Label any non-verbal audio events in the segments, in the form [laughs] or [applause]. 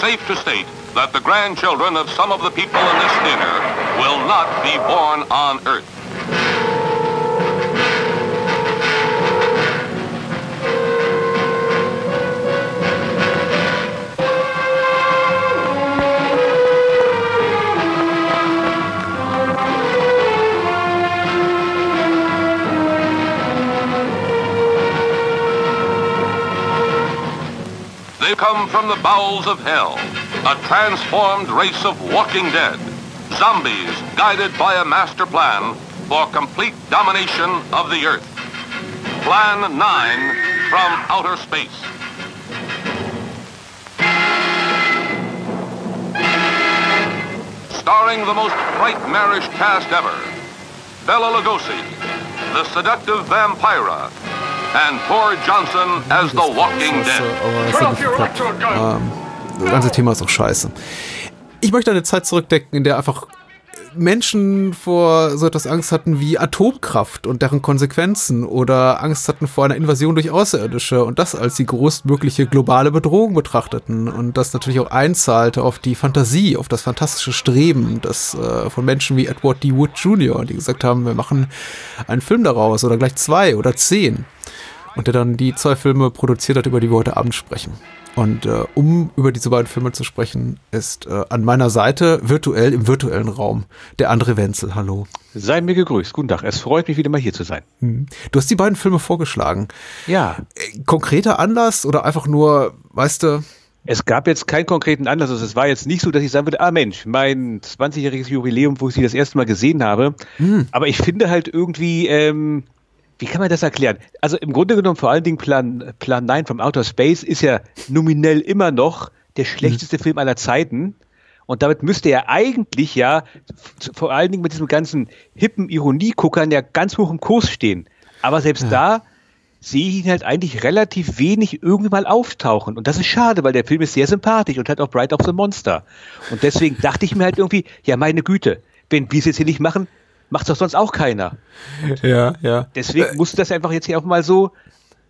safe to state that the grandchildren of some of the people in this dinner will not be born on Earth. They come from the bowels of hell, a transformed race of walking dead, zombies guided by a master plan for complete domination of the Earth. Plan 9 from outer space. Starring the most nightmarish cast ever, Bella Lugosi, the seductive Vampira, and Thor Johnson as the Walking Dead. Ähm, das ganze Thema ist auch scheiße. Ich möchte eine Zeit zurückdenken, in der einfach Menschen vor so etwas Angst hatten wie Atomkraft und deren Konsequenzen oder Angst hatten vor einer Invasion durch Außerirdische und das als die größtmögliche globale Bedrohung betrachteten und das natürlich auch einzahlte auf die Fantasie, auf das fantastische Streben das, äh, von Menschen wie Edward D. Wood Jr., die gesagt haben, wir machen einen Film daraus oder gleich zwei oder zehn und der dann die zwei Filme produziert hat, über die wir heute Abend sprechen. Und äh, um über diese beiden Filme zu sprechen, ist äh, an meiner Seite virtuell im virtuellen Raum der André Wenzel. Hallo. Sei mir gegrüßt. Guten Tag. Es freut mich wieder mal hier zu sein. Hm. Du hast die beiden Filme vorgeschlagen. Ja. Äh, konkreter Anlass oder einfach nur, weißt du, Es gab jetzt keinen konkreten Anlass. Also es war jetzt nicht so, dass ich sagen würde, ah Mensch, mein 20-jähriges Jubiläum, wo ich sie das erste Mal gesehen habe. Aber ich finde halt irgendwie, ähm, wie kann man das erklären? Also im Grunde genommen vor allen Dingen Plan, Plan 9 vom Outer Space ist ja nominell immer noch der schlechteste Film aller Zeiten. Und damit müsste er eigentlich ja vor allen Dingen mit diesem ganzen hippen Ironieguckern ja ganz hoch im Kurs stehen. Aber selbst da sehe ich ihn halt eigentlich relativ wenig irgendwie mal auftauchen. Und das ist schade, weil der Film ist sehr sympathisch und hat auch Bright of the Monster. Und deswegen dachte ich mir halt irgendwie, ja meine Güte, wenn wir es jetzt hier nicht machen, macht doch sonst auch keiner. ja, ja. Deswegen musste das einfach jetzt hier auch mal so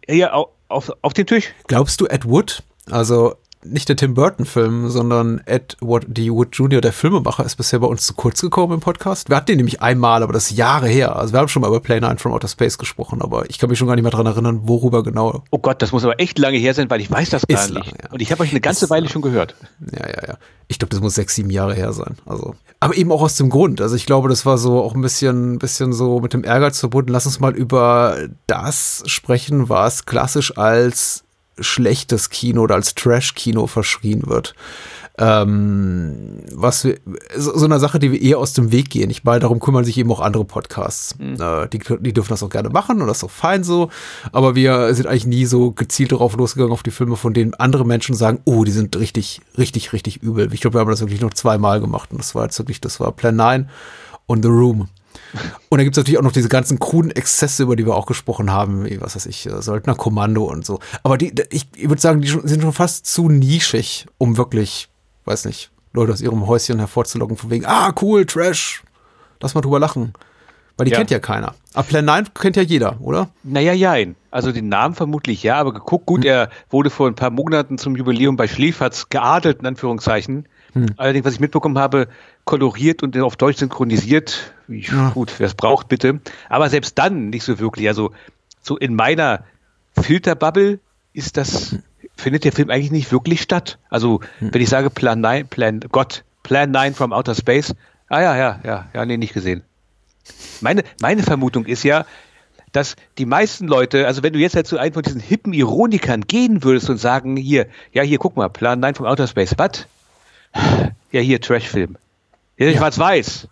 hier auf, auf, auf den Tisch. Glaubst du, Ed Wood, also nicht der Tim Burton-Film, sondern Edward D. Wood Jr., der Filmemacher, ist bisher bei uns zu kurz gekommen im Podcast? Wir hatten den nämlich einmal, aber das ist Jahre her. Also wir haben schon mal über Play 9 from Outer Space gesprochen, aber ich kann mich schon gar nicht mehr dran erinnern, worüber genau. Oh Gott, das muss aber echt lange her sein, weil ich weiß das gar Ist nicht. lange, ja. Und ich habe euch eine ganze Ist Weile lange. schon gehört. Ja, ja, ja. Ich glaube, das muss sechs, sieben Jahre her sein. Also, aber eben auch aus dem Grund. Also ich glaube, das war so auch ein bisschen, bisschen so mit dem Ehrgeiz verbunden. Lass uns mal über das sprechen, was klassisch als schlechtes Kino oder als Trash-Kino verschrien wird. Ähm, was wir, so, so eine Sache, die wir eher aus dem Weg gehen. Ich meine, darum kümmern sich eben auch andere Podcasts. Äh, die, die dürfen das auch gerne machen und das ist auch fein so. Aber wir sind eigentlich nie so gezielt darauf losgegangen auf die Filme, von denen andere Menschen sagen, oh, die sind richtig, richtig, richtig übel. Ich glaube, wir haben das wirklich nur zweimal gemacht und das war jetzt wirklich, das war Plan 9 und The Room. Und dann gibt es natürlich auch noch diese ganzen kruden Exzesse, über die wir auch gesprochen haben, wie, was weiß ich, äh, Söldnerkommando und so. Aber die, ich, ich würde sagen, die sind schon fast zu nischig, um wirklich, weiß nicht, Leute aus ihrem Häuschen hervorzulocken, von wegen, ah, cool, Trash, lass mal drüber lachen. Weil die Ja. kennt ja keiner. Aber Plan 9 kennt ja jeder, oder? Naja, jein. Also den Namen vermutlich ja, aber geguckt, gut, er wurde vor ein paar Monaten zum Jubiläum bei Schläferz geadelt, in Anführungszeichen. Allerdings, was ich mitbekommen habe, koloriert und auf Deutsch synchronisiert. Wie, Gut, wer es braucht, bitte. Aber selbst dann nicht so wirklich. Also so in meiner Filterbubble ist das, findet der Film eigentlich nicht wirklich statt. Also wenn ich sage Plan 9, Plan, Gott, Plan 9 from Outer Space, ah ja, ja, ja, ja, nee, nicht gesehen. Meine, meine Vermutung ist ja, dass die meisten Leute, also wenn du jetzt halt zu einem von diesen hippen Ironikern gehen würdest und sagen, hier, ja, hier, guck mal, Plan 9 vom Outer Space, was? Ja, hier, Trashfilm. Ja, schwarz-weiß.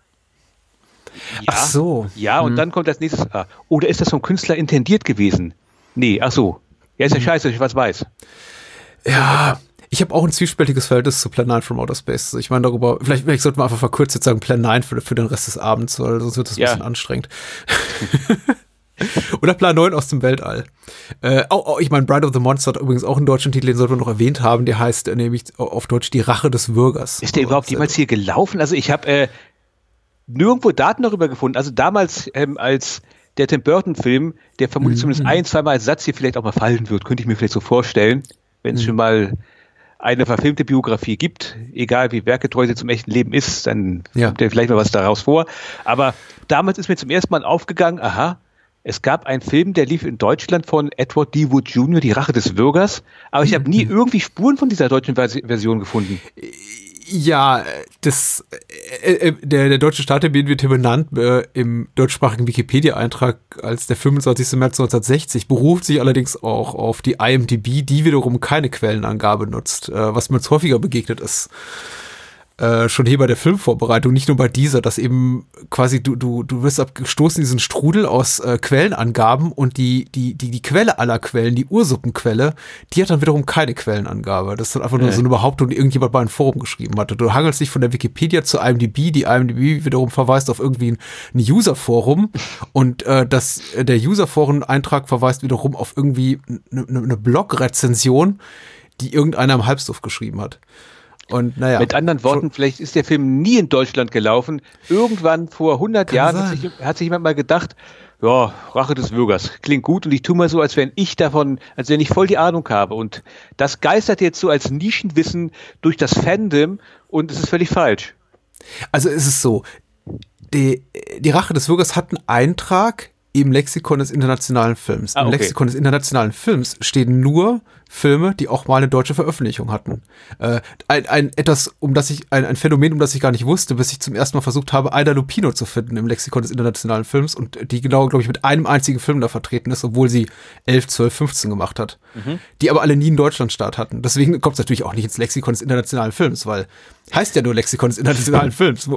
Ja, Ach so. Ja, und dann kommt als nächstes, ah, oder ist das vom Künstler intendiert gewesen? Nee, ach so. Ja, ist ja scheiße, schwarz-weiß. Ja. Ich habe auch ein zwiespältiges Verhältnis zu Plan 9 from Outer Space. Also Ich meine darüber, vielleicht, vielleicht sollten wir einfach verkürzt jetzt sagen Plan 9 für, für den Rest des Abends, weil sonst wird das ein Ja. bisschen anstrengend. [laughs] Oder Plan 9 aus dem Weltall. Äh, auch, auch, ich meine, Bride of the Monster hat übrigens auch einen deutschen Titel, den sollten wir noch erwähnt haben. Der heißt äh, nämlich auf Deutsch Die Rache des Bürgers. Ist der überhaupt jemals hier gelaufen? Also ich habe äh, nirgendwo Daten darüber gefunden. Also damals ähm, als der Tim Burton-Film, der vermutlich zumindest ein, zweimal als Satz hier vielleicht auch mal fallen wird, könnte ich mir vielleicht so vorstellen, wenn es schon mal eine verfilmte Biografie gibt, egal wie werketreu sie zum echten Leben ist, dann Ja. kommt ja vielleicht mal was daraus vor. Aber damals ist mir zum ersten Mal aufgegangen, aha, es gab einen Film, der lief in Deutschland von Edward D. Wood Jr., Die Rache des Bürgers, aber ich habe nie irgendwie Spuren von dieser deutschen Versi- Version gefunden. Ja, das, äh, äh, der, der deutsche Starttermin wird hier benannt äh, im deutschsprachigen Wikipedia-Eintrag als der 25. März 1960, beruft sich allerdings auch auf die IMDb, die wiederum keine Quellenangabe nutzt, äh, was mir jetzt häufiger begegnet ist. Äh, schon hier bei der Filmvorbereitung, nicht nur bei dieser, dass eben quasi du, du, du wirst abgestoßen in diesen Strudel aus äh, Quellenangaben und die, die, die, die Quelle aller Quellen, die Ursuppenquelle, die hat dann wiederum keine Quellenangabe. Das ist dann einfach nur Nee. so eine Behauptung, die irgendjemand bei einem Forum geschrieben hatte. Du hangelst dich von der Wikipedia zur IMDb, die IMDb wiederum verweist auf irgendwie ein, ein User-Forum [laughs] und äh, das, äh, der User-Forum-Eintrag verweist wiederum auf irgendwie eine ne, ne Blog-Rezension, die irgendeiner im Halbstuff geschrieben hat. Und naja. Mit anderen Worten, vielleicht ist der Film nie in Deutschland gelaufen. Irgendwann vor 100 Kann Jahren hat sich, hat sich jemand mal gedacht, ja, Rache des Bürgers, klingt gut und ich tue mal so, als wenn ich davon, als wenn ich voll die Ahnung habe. Und das geistert jetzt so als Nischenwissen durch das Fandom und es ist völlig falsch. Also ist es so, die, die Rache des Bürgers hat einen Eintrag im Lexikon des internationalen Films. Ah, Im okay. Lexikon des internationalen Films stehen nur Filme, die auch mal eine deutsche Veröffentlichung hatten. Äh, ein, ein etwas, um das ich, ein, ein Phänomen, um das ich gar nicht wusste, bis ich zum ersten Mal versucht habe, Aida Lupino zu finden im Lexikon des internationalen Films und die genau, glaube ich, mit einem einzigen Film da vertreten ist, obwohl sie 11, 12, 15 gemacht hat. Die aber alle nie einen Deutschlandstart hatten. Deswegen kommt es natürlich auch nicht ins Lexikon des internationalen Films, weil heißt ja nur Lexikon des internationalen [laughs] Films.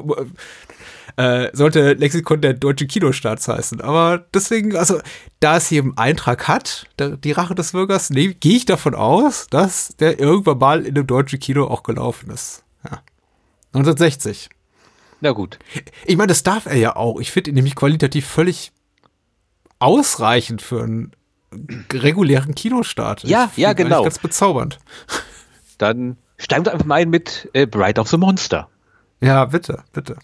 Äh, sollte Lexikon der deutschen Kinostarts heißen. Aber deswegen, also, da es hier einen Eintrag hat, der, die Rache des Bürgers, nee, gehe ich davon aus, dass der irgendwann mal in einem deutschen Kino auch gelaufen ist. Ja. 1960. Na gut. Ich meine, das darf er ja auch. Ich finde ihn nämlich qualitativ völlig ausreichend für einen regulären Kinostart. Ja, ja, genau. Ganz bezaubernd. Dann steigen wir einfach mal ein mit äh, Bride of the Monster. Ja, bitte, bitte.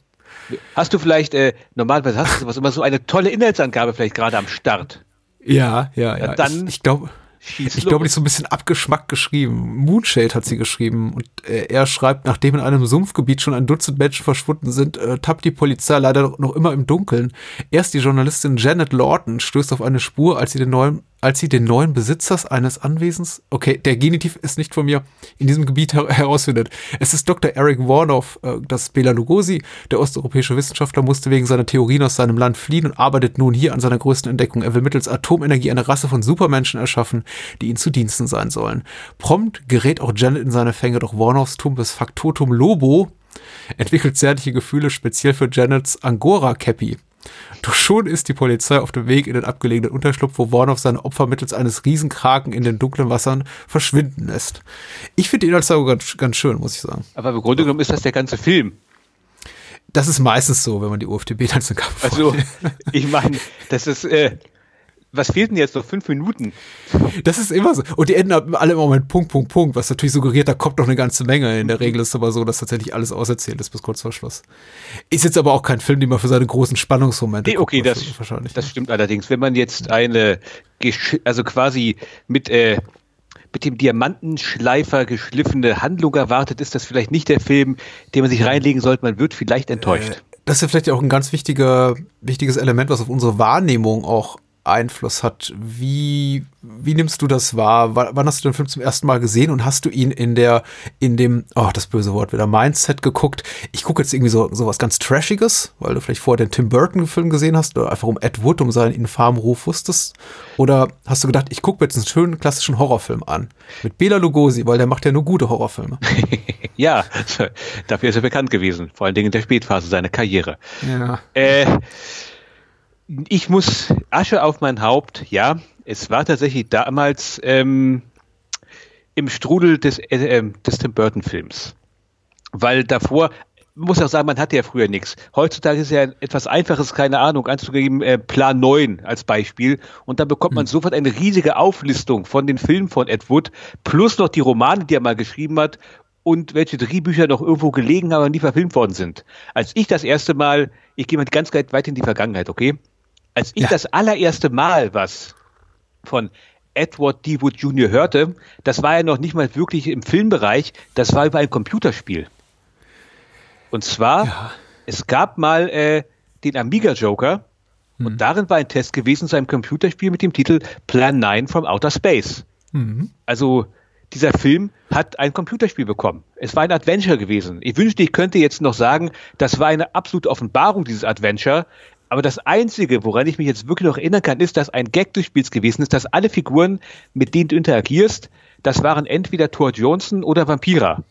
Hast du vielleicht, äh, normalerweise hast du sowas immer so eine tolle Inhaltsangabe vielleicht gerade am Start. Ja, ja, ja. Ja, dann ich, ich glaube, Ich glaube, die ist so ein bisschen abgeschmackt geschrieben. Moonshade hat sie geschrieben. Und äh, er schreibt, nachdem in einem Sumpfgebiet schon ein Dutzend Menschen verschwunden sind, äh, tappt die Polizei leider noch immer im Dunkeln. Erst die Journalistin Janet Lawton stößt auf eine Spur, als sie den neuen, als sie den neuen Besitzers eines Anwesens, okay, der Genitiv ist nicht von mir, in diesem Gebiet her herausfindet. Es ist Dr. Eric Warnoff, äh, das Bela Lugosi, der osteuropäische Wissenschaftler, musste wegen seiner Theorien aus seinem Land fliehen und arbeitet nun hier an seiner größten Entdeckung. Er will mittels Atomenergie eine Rasse von Supermenschen erschaffen, die ihnen zu Diensten sein sollen. Prompt gerät auch Janet in seine Fänge, doch Warnoffs tumpes Faktotum Lobo entwickelt zärtliche Gefühle speziell für Janets Angora-Cappy. Doch schon ist die Polizei auf dem Weg in den abgelegenen Unterschlupf, wo Warnoff seine Opfer mittels eines Riesenkraken in den dunklen Wassern verschwinden lässt. Ich finde die Inhaltsangabe ganz, ganz schön, muss ich sagen. Aber im Grunde genommen ist das der ganze Film. Das ist meistens so, wenn man die UFDB-Inhaltsangabe Also, ich meine, das ist, äh, was fehlt denn jetzt noch? Fünf Minuten? Das ist immer so. Und die enden alle immer mit Punkt, Punkt, Punkt, was natürlich suggeriert, da kommt noch eine ganze Menge. In der Regel ist es aber so, dass tatsächlich alles auserzählt ist bis kurz vor Schluss. Ist jetzt aber auch kein Film, den man für seine großen Spannungsmomente Nee, okay, guckt, das, wahrscheinlich. das stimmt allerdings. Wenn man jetzt eine, also quasi mit, äh, mit dem Diamantenschleifer geschliffene Handlung erwartet, ist das vielleicht nicht der Film, den man sich reinlegen sollte. Man wird vielleicht enttäuscht. das ist ja vielleicht auch ein ganz wichtiger, wichtiges Element, was auf unsere Wahrnehmung auch Einfluss hat. Wie, wie nimmst du das wahr? W wann hast du den Film zum ersten Mal gesehen und hast du ihn in der, in dem, oh, das böse Wort wieder, Mindset geguckt? Ich gucke jetzt irgendwie so, so was ganz Trashiges, weil du vielleicht vorher den Tim Burton-Film gesehen hast oder einfach um Ed Wood, um seinen infamen Ruf wusstest. Oder hast du gedacht, ich gucke mir jetzt einen schönen klassischen Horrorfilm an? Mit Bela Lugosi, weil der macht ja nur gute Horrorfilme. [laughs] Ja, [laughs] dafür ist er bekannt gewesen. Vor allen Dingen in der Spätphase seiner Karriere. ja. Äh, ich muss Asche auf mein Haupt, ja. Es war tatsächlich damals ähm, im Strudel des, äh, ähm, des Tim Burton-Films. Weil davor, muss auch sagen, man hatte ja früher nichts. Heutzutage ist ja etwas Einfaches, keine Ahnung, anzugeben, äh, Plan 9 als Beispiel. Und dann bekommt man sofort eine riesige Auflistung von den Filmen von Ed Wood, plus noch die Romane, die er mal geschrieben hat und welche Drehbücher noch irgendwo gelegen haben und nie verfilmt worden sind. Als ich das erste Mal, ich gehe mal ganz weit in die Vergangenheit, okay? Als ich Ja. das allererste Mal was von Edward D. Wood Jr. hörte, das war ja noch nicht mal wirklich im Filmbereich, das war über ein Computerspiel. Und zwar, ja. es gab mal äh, den Amiga Joker mhm. und darin war ein Test gewesen zu einem Computerspiel mit dem Titel Plan 9 from Outer Space. Mhm. Also dieser Film hat ein Computerspiel bekommen. Es war ein Adventure gewesen. Ich wünschte, ich könnte jetzt noch sagen, das war eine absolute Offenbarung, dieses Adventure. Aber das Einzige, woran ich mich jetzt wirklich noch erinnern kann, ist, dass ein Gag des Spiels gewesen ist, dass alle Figuren, mit denen du interagierst, das waren entweder Thor Johnson oder Vampira.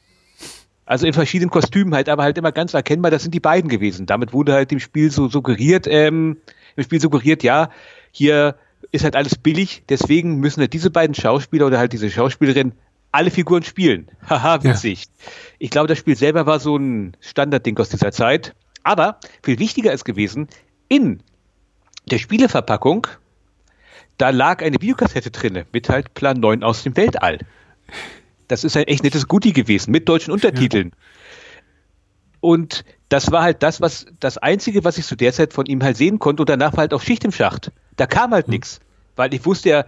Also in verschiedenen Kostümen halt, aber halt immer ganz erkennbar, das sind die beiden gewesen. Damit wurde halt dem Spiel so suggeriert, ähm, im Spiel suggeriert, ja, hier ist halt alles billig, deswegen müssen halt diese beiden Schauspieler oder halt diese Schauspielerin alle Figuren spielen. [laughs] Haha, witzig. Ja. Ich glaube, das Spiel selber war so ein Standardding aus dieser Zeit. Aber viel wichtiger ist gewesen, in der Spieleverpackung, da lag eine Videokassette drinne mit halt Plan 9 aus dem Weltall. Das ist ein echt nettes Goodie gewesen mit deutschen Untertiteln. Ja. Und das war halt das, was das Einzige, was ich zu der Zeit von ihm halt sehen konnte. Und danach war halt auch Schicht im Schacht. Da kam halt mhm. nichts. Weil ich wusste ja,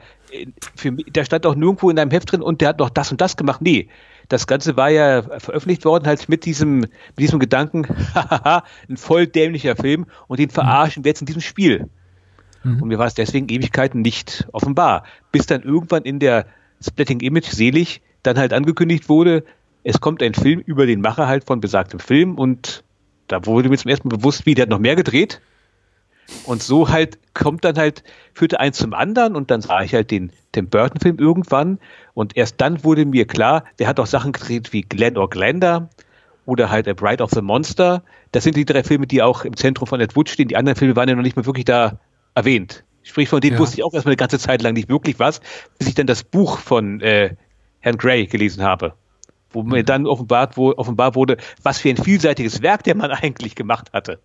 für mich, der stand auch nirgendwo in einem Heft drin und der hat noch das und das gemacht. Nee, das Ganze war ja veröffentlicht worden halt mit diesem, mit diesem Gedanken, [laughs] hahaha, ein voll dämlicher Film und den verarschen wir jetzt in diesem Spiel. Mhm. Und mir war es deswegen Ewigkeiten nicht offenbar. Bis dann irgendwann in der Splitting Image selig dann halt angekündigt wurde, es kommt ein Film über den Macher halt von besagtem Film und da wurde mir zum ersten Mal bewusst, wie der hat noch mehr gedreht. Und so halt kommt dann halt, führte eins zum anderen und dann sah ich halt den Tim Burton-Film irgendwann und erst dann wurde mir klar, der hat auch Sachen gedreht wie Glenn or Glenda oder halt A Bride of the Monster. Das sind die drei Filme, die auch im Zentrum von Ed Wood stehen. Die anderen Filme waren ja noch nicht mal wirklich da erwähnt. Sprich, von denen ja. wusste ich auch erstmal eine ganze Zeit lang nicht wirklich was, bis ich dann das Buch von äh, Herrn Gray gelesen habe. Wo mir mhm. dann offenbart, wo, offenbar wurde, was für ein vielseitiges Werk der Mann [laughs] eigentlich gemacht hatte.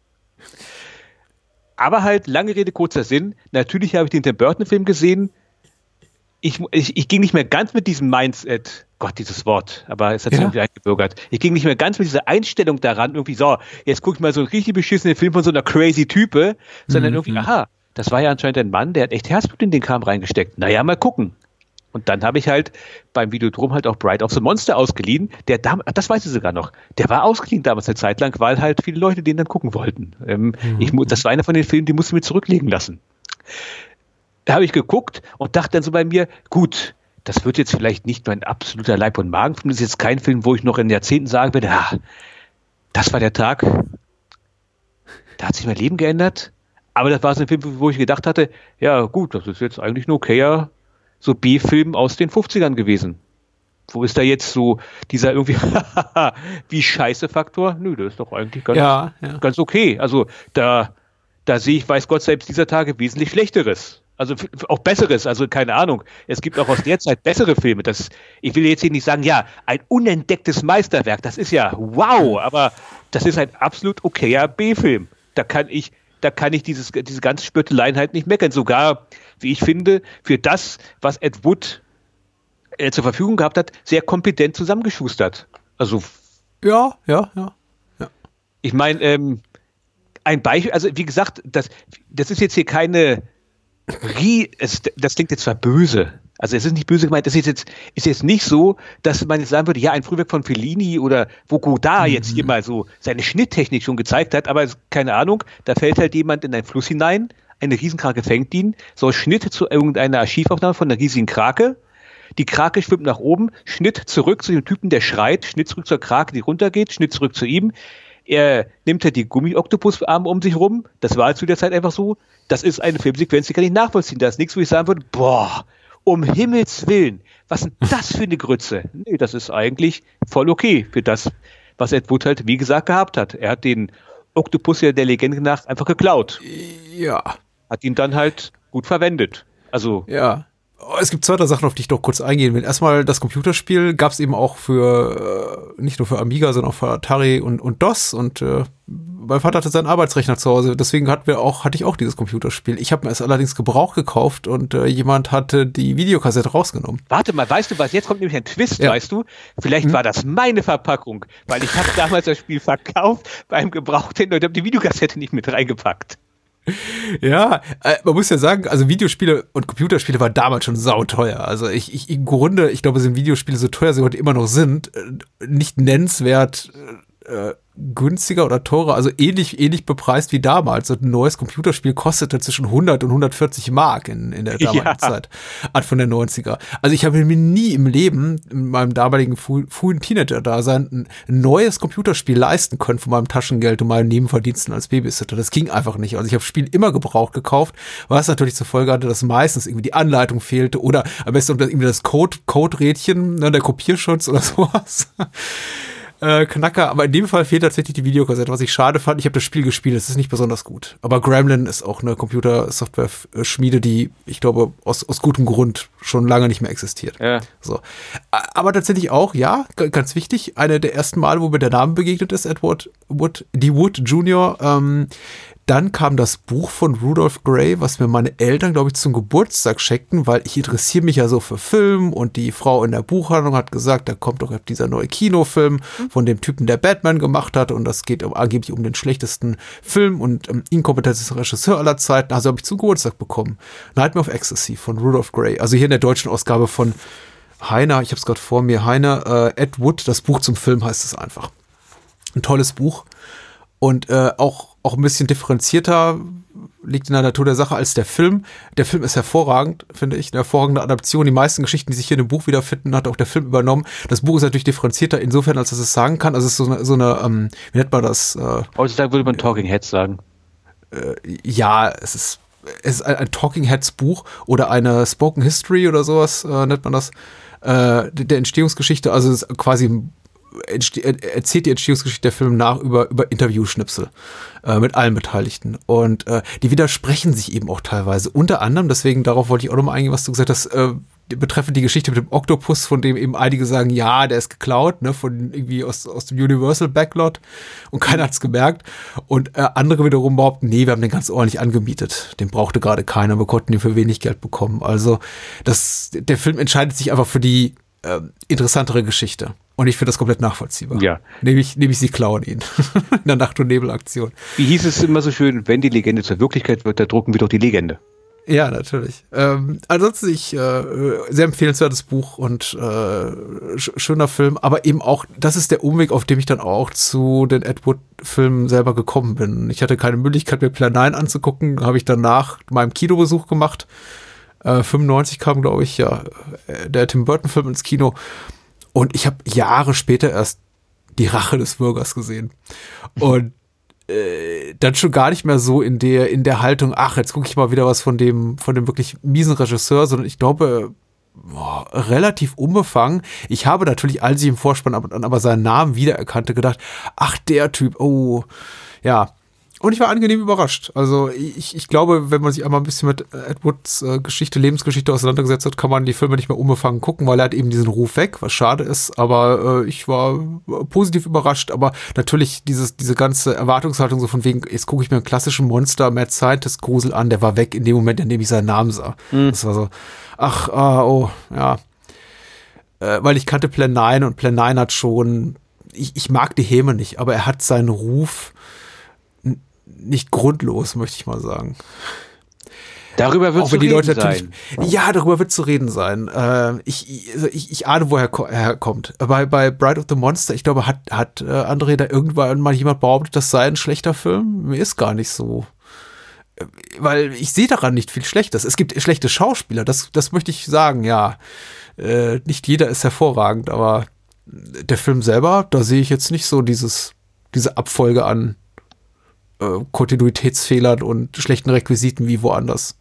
Aber halt, lange Rede, kurzer Sinn. Natürlich habe ich den Tim Burton-Film gesehen. Ich, ich, ich, ging nicht mehr ganz mit diesem Mindset, Gott, dieses Wort, aber es hat sich ja. irgendwie eingebürgert. Ich ging nicht mehr ganz mit dieser Einstellung daran, irgendwie so, jetzt gucke ich mal so einen richtig beschissenen Film von so einer crazy Type, sondern mhm. irgendwie, aha, das war ja anscheinend ein Mann, der hat echt Herzblut in den Kram reingesteckt. Naja, mal gucken. Und dann habe ich halt beim Videodrom halt auch Bride of the Monster ausgeliehen. Der damals, das weiß ich sogar noch, der war ausgeliehen damals eine Zeit lang, weil halt viele Leute den dann gucken wollten. Ähm, mhm. ich, das war einer von den Filmen, die musste ich mir zurücklegen lassen. Da habe ich geguckt und dachte dann so bei mir, gut, das wird jetzt vielleicht nicht mein absoluter Leib- und Magenfilm. Das ist jetzt kein Film, wo ich noch in Jahrzehnten sagen werde, ah, das war der Tag, da hat sich mein Leben geändert. Aber das war so ein Film, wo ich gedacht hatte, ja gut, das ist jetzt eigentlich ein okayer so B-Film aus den 50ern gewesen. Wo ist da jetzt so dieser irgendwie [laughs] wie scheiße Faktor? Nö, das ist doch eigentlich ganz, ja, ja. ganz okay. Also da, da sehe ich, weiß Gott selbst dieser Tage wesentlich Schlechteres. Also auch Besseres, also keine Ahnung. Es gibt auch aus der Zeit bessere Filme. Das, ich will jetzt hier nicht sagen, ja, ein unentdecktes Meisterwerk, das ist ja wow, aber das ist ein absolut okayer B-Film. Da kann ich, da kann ich dieses, diese ganze Spötteleien halt nicht meckern. Sogar, wie ich finde, für das, was Ed Wood äh, zur Verfügung gehabt hat, sehr kompetent zusammengeschustert. Also. Ja, ja, ja. ja. Ich meine, ähm, ein Beispiel, also wie gesagt, das, das ist jetzt hier keine das klingt jetzt zwar böse, also es ist nicht böse gemeint, das ist jetzt, ist jetzt nicht so, dass man jetzt sagen würde, ja, ein Frühwerk von Fellini oder wo Godard mhm. jetzt hier mal so seine Schnitttechnik schon gezeigt hat, aber keine Ahnung, da fällt halt jemand in einen Fluss hinein, eine Riesenkrake fängt ihn, so Schnitt zu irgendeiner Archivaufnahme von einer riesigen Krake, die Krake schwimmt nach oben, Schnitt zurück zu dem Typen, der schreit, Schnitt zurück zur Krake, die runtergeht, Schnitt zurück zu ihm. Er nimmt halt die Gummi-Oktopusarme um sich rum. Das war halt zu der Zeit einfach so. Das ist eine Filmsequenz, die kann ich nachvollziehen. Da ist nichts, wo ich sagen würde, boah, um Himmels Willen, was ist das für eine Grütze? Nee, das ist eigentlich voll okay für das, was Ed Wood halt, wie gesagt, gehabt hat. Er hat den Oktopus ja der Legende nach einfach geklaut. Ja. Hat ihn dann halt gut verwendet. Also. Ja. Oh, es gibt zwei, Sachen, auf die ich doch kurz eingehen will. Erstmal das Computerspiel gab es eben auch für, äh, nicht nur für Amiga, sondern auch für Atari und, und DOS. Und äh, mein Vater hatte seinen Arbeitsrechner zu Hause, deswegen hatten wir auch, hatte ich auch dieses Computerspiel. Ich habe mir es allerdings Gebrauch gekauft und äh, jemand hatte die Videokassette rausgenommen. Warte mal, weißt du was? Jetzt kommt nämlich ein Twist, ja. weißt du? Vielleicht hm? war das meine Verpackung, weil ich habe [laughs] damals das Spiel verkauft beim Gebrauchten und habe die Videokassette nicht mit reingepackt. Ja, äh, man muss ja sagen, also Videospiele und Computerspiele waren damals schon sauteuer. Also ich, ich im Grunde, ich glaube, sind Videospiele so teuer sie heute immer noch sind, äh, nicht nennenswert äh, günstiger oder teurer, also ähnlich, ähnlich bepreist wie damals. Und ein neues Computerspiel kostete zwischen 100 und 140 Mark in, in der [laughs] damaligen ja. Zeit, Anfang der 90er. Also ich habe mir nie im Leben, in meinem damaligen frü frühen Teenager-Dasein, ein neues Computerspiel leisten können von meinem Taschengeld und meinen Nebenverdiensten als Babysitter. Das ging einfach nicht. Also ich habe Spiel immer gebraucht gekauft, was natürlich zur Folge hatte, dass meistens irgendwie die Anleitung fehlte oder am besten irgendwie das Code, Code-Rädchen, ne, der Kopierschutz oder [laughs] sowas äh, Knacker, aber in dem Fall fehlt tatsächlich die Videokassette, was ich schade fand. Ich habe das Spiel gespielt, es ist nicht besonders gut. Aber Gremlin ist auch eine Computersoftware-Schmiede, die, ich glaube, aus, aus gutem Grund schon lange nicht mehr existiert. Ja. So. Aber tatsächlich auch, ja, ganz wichtig, eine der ersten Male, wo mir der Name begegnet ist, Edward Wood, die Wood Jr., ähm, dann kam das Buch von Rudolph Gray, was mir meine Eltern, glaube ich, zum Geburtstag scheckten, weil ich interessiere mich ja so für Film und die Frau in der Buchhandlung hat gesagt, da kommt doch dieser neue Kinofilm von dem Typen, der Batman gemacht hat und das geht um, angeblich um den schlechtesten Film und um, inkompetentes Regisseur aller Zeiten. Also habe ich zum Geburtstag bekommen. Nightmare of Ecstasy von Rudolph Gray. Also hier in der deutschen Ausgabe von Heiner, ich habe es gerade vor mir, Heiner, äh, Ed Wood, das Buch zum Film heißt es einfach. Ein tolles Buch und äh, auch auch ein bisschen differenzierter, liegt in der Natur der Sache als der Film. Der Film ist hervorragend, finde ich, eine hervorragende Adaption. Die meisten Geschichten, die sich hier in dem Buch wiederfinden, hat auch der Film übernommen. Das Buch ist natürlich differenzierter insofern, als dass es sagen kann. Also es ist so eine, so eine ähm, wie nennt man das? Äh, Heutzutage würde man Talking Heads sagen. Äh, ja, es ist, es ist ein, ein, Talking Heads Buch oder eine Spoken History oder sowas, äh, nennt man das. Äh, der Entstehungsgeschichte, also es ist quasi ein erzählt die Entstehungsgeschichte der Film nach über, über Interviewschnipsel äh, mit allen Beteiligten. Und äh, die widersprechen sich eben auch teilweise. Unter anderem, deswegen darauf wollte ich auch nochmal eingehen, was du gesagt hast, äh, betreffend die Geschichte mit dem Oktopus, von dem eben einige sagen, ja, der ist geklaut, ne, von irgendwie aus, aus dem Universal Backlot und keiner hat's gemerkt. Und äh, andere wiederum behaupten, nee, wir haben den ganz ordentlich angemietet. Den brauchte gerade keiner, wir konnten ihn für wenig Geld bekommen. Also das, der Film entscheidet sich einfach für die äh, interessantere Geschichte. Und ich finde das komplett nachvollziehbar. Ja. Nämlich, nämlich sie klauen ihn. [laughs] In der Nacht- und Nebelaktion. Wie hieß es immer so schön, wenn die Legende zur Wirklichkeit wird, da drucken wir doch die Legende. Ja, natürlich. Ähm, ansonsten ich äh, sehr empfehlenswertes Buch und äh, sch schöner Film, aber eben auch, das ist der Umweg, auf dem ich dann auch zu den Edward-Filmen selber gekommen bin. Ich hatte keine Möglichkeit, mir Plan 9 anzugucken, habe ich danach meinem Kinobesuch gemacht. Äh, 95 kam, glaube ich, ja, äh, der Tim Burton-Film ins Kino und ich habe Jahre später erst die Rache des Bürgers gesehen. Und äh, dann schon gar nicht mehr so in der, in der Haltung, ach, jetzt gucke ich mal wieder was von dem, von dem wirklich miesen Regisseur, sondern ich glaube, boah, relativ unbefangen. Ich habe natürlich, als ich im Vorspann aber, aber seinen Namen wiedererkannte, gedacht, ach, der Typ, oh, ja, und ich war angenehm überrascht. Also ich, ich glaube, wenn man sich einmal ein bisschen mit Edwards äh, Geschichte, Lebensgeschichte auseinandergesetzt hat, kann man die Filme nicht mehr unbefangen gucken, weil er hat eben diesen Ruf weg, was schade ist. Aber äh, ich war positiv überrascht. Aber natürlich dieses, diese ganze Erwartungshaltung so von wegen, jetzt gucke ich mir einen klassischen Monster Mad Scientist Grusel an, der war weg in dem Moment, in dem ich seinen Namen sah. Mhm. Das war so, ach, ah, oh, ja. Äh, weil ich kannte Plan 9 und Plan 9 hat schon, ich, ich mag die Häme nicht, aber er hat seinen Ruf nicht grundlos, möchte ich mal sagen. Darüber wird zu reden Leute sein. Ja, darüber wird zu reden sein. Äh, ich, also ich, ich ahne, woher er kommt. Bei, bei Bride of the Monster, ich glaube, hat, hat äh, André da irgendwann mal jemand behauptet, das sei ein schlechter Film? Mir ist gar nicht so. Äh, weil ich sehe daran nicht viel Schlechtes. Es gibt schlechte Schauspieler, das, das möchte ich sagen, ja. Äh, nicht jeder ist hervorragend, aber der Film selber, da sehe ich jetzt nicht so dieses, diese Abfolge an äh, Kontinuitätsfehlern und schlechten Requisiten wie woanders.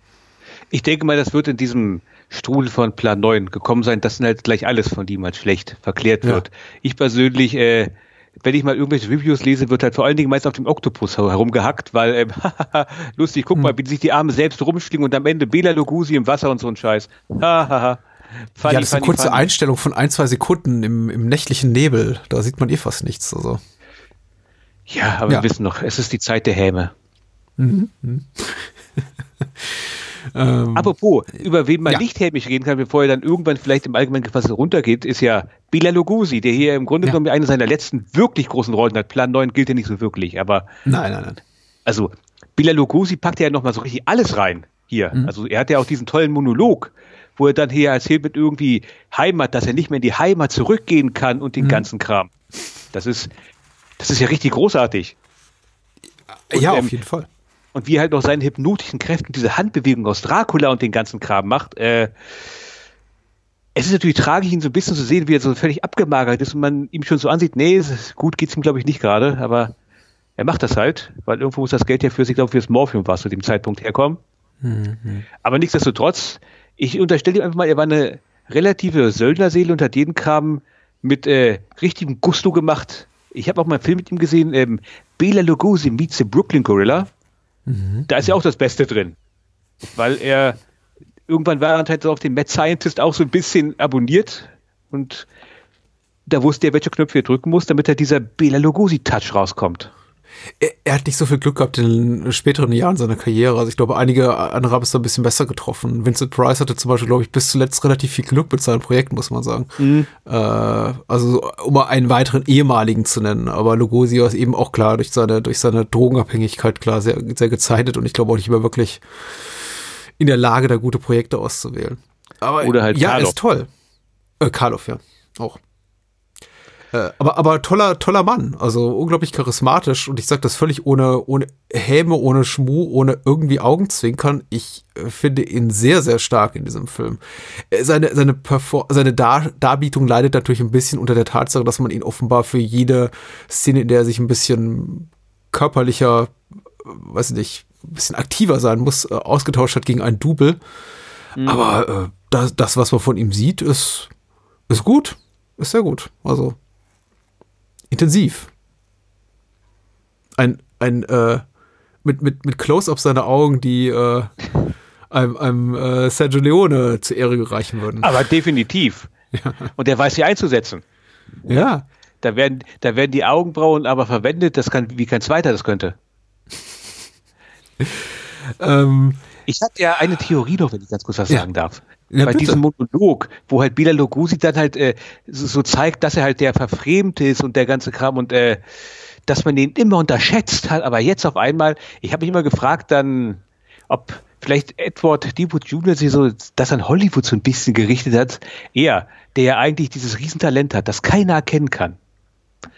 Ich denke mal, das wird in diesem Strudel von Plan 9 gekommen sein, dass dann halt gleich alles von ihm als schlecht verklärt wird. Ja. Ich persönlich, äh, wenn ich mal irgendwelche Reviews lese, wird halt vor allen Dingen meist auf dem Oktopus herumgehackt, weil, ähm, [laughs] lustig, guck hm. mal, wie sich die Arme selbst rumschlingen und am Ende Bela Lugosi im Wasser und so ein Scheiß. Hahaha. ja, das ist eine kurze funny. Einstellung von ein, zwei Sekunden im, im nächtlichen Nebel. Da sieht man eh fast nichts. Also. Ja, aber ja. wir wissen noch, es ist die Zeit der Häme. Mhm. [laughs] ähm, Apropos, über wen man ja. nicht hämisch reden kann, bevor er dann irgendwann vielleicht im allgemeinen Gefasst runtergeht, ist ja Bela Lugosi, der hier im Grunde ja. genommen eine seiner letzten wirklich großen Rollen hat. Plan 9 gilt ja nicht so wirklich, aber. Nein, nein, nein. Also, Bela Lugosi packt ja nochmal so richtig alles rein hier. Mhm. Also er hat ja auch diesen tollen Monolog, wo er dann hier erzählt mit irgendwie Heimat, dass er nicht mehr in die Heimat zurückgehen kann und den mhm. ganzen Kram. Das ist, das ist ja richtig großartig. Und, ja, ähm, auf jeden Fall. Und wie er halt noch seinen hypnotischen Kräften diese Handbewegung aus Dracula und den ganzen Kram macht. Äh, es ist natürlich tragisch, ihn so ein bisschen zu sehen, wie er so völlig abgemagert ist und man ihm schon so ansieht, nee, gut geht's ihm, glaube ich, nicht gerade, aber er macht das halt, weil irgendwo muss das Geld ja für sich, glaube ich, fürs Morphium was zu dem Zeitpunkt herkommen. Mhm. Aber nichtsdestotrotz, ich unterstelle ihm einfach mal, er war eine relative Söldnerseele unter denen kam mit äh, richtigem Gusto gemacht. Ich habe auch mal einen Film mit ihm gesehen, ähm, Bela Lugosi meets the Brooklyn Gorilla. Mhm. Da ist ja auch das Beste drin. Weil er irgendwann war er halt so auf den Mad Scientist auch so ein bisschen abonniert und da wusste er, welche Knöpfe er drücken muss, damit er dieser Bela Lugosi-Touch rauskommt. Er, er, hat nicht so viel Glück gehabt in den späteren Jahren seiner Karriere. Also ich glaube, einige andere haben es da ein bisschen besser getroffen. Vincent Price hatte zum Beispiel, glaube ich, bis zuletzt relativ viel Glück mit seinen Projekten, muss man sagen. Mhm. Äh, also um mal einen weiteren ehemaligen zu nennen. Aber Lugosi ist eben auch klar durch seine, durch seine Drogenabhängigkeit klar sehr, sehr gezeichnet und ich glaube auch nicht mehr wirklich in der Lage, da gute Projekte auszuwählen. Aber Oder halt ja, Karloff. ist toll. Äh, Karloff, ja, auch. Äh, aber, aber toller, toller Mann, also unglaublich charismatisch und ich sage das völlig ohne, ohne Häme, ohne Schmuh, ohne irgendwie Augenzwinkern. Ich äh, finde ihn sehr, sehr stark in diesem Film. Äh, seine, seine, Perfor seine Dar Darbietung leidet natürlich ein bisschen unter der Tatsache, dass man ihn offenbar für jede Szene, in der er sich ein bisschen körperlicher, weiß nicht, ein bisschen aktiver sein muss, ausgetauscht hat gegen ein Double. Mhm. Aber äh, das, das, was man von ihm sieht, ist, ist gut. Ist sehr gut. Also intensiv. Ein, ein, äh, mit, mit, mit Close-Ups seiner Augen, die äh, einem, einem äh, Sergio Leone zur Ehre gereichen würden. Aber definitiv. Ja. Und der weiß sie einzusetzen. Ja. Da werden, da werden die Augenbrauen aber verwendet, das kann, wie kein zweiter das könnte. [laughs] ähm, ich hatte ja eine Theorie noch, wenn ich ganz kurz was ja. sagen darf. Ja, Bei bitte. diesem Monolog, wo halt Bela Lugosi dann halt äh, so, so, zeigt, dass er halt der Verfremte ist und der ganze Kram und äh, dass man den immer unterschätzt hat, aber jetzt auf einmal, ich habe mich immer gefragt dann, ob vielleicht Edward Deepwood Jr. sich so das an Hollywood so ein bisschen gerichtet hat, er, der ja eigentlich dieses Riesentalent hat, das keiner erkennen kann.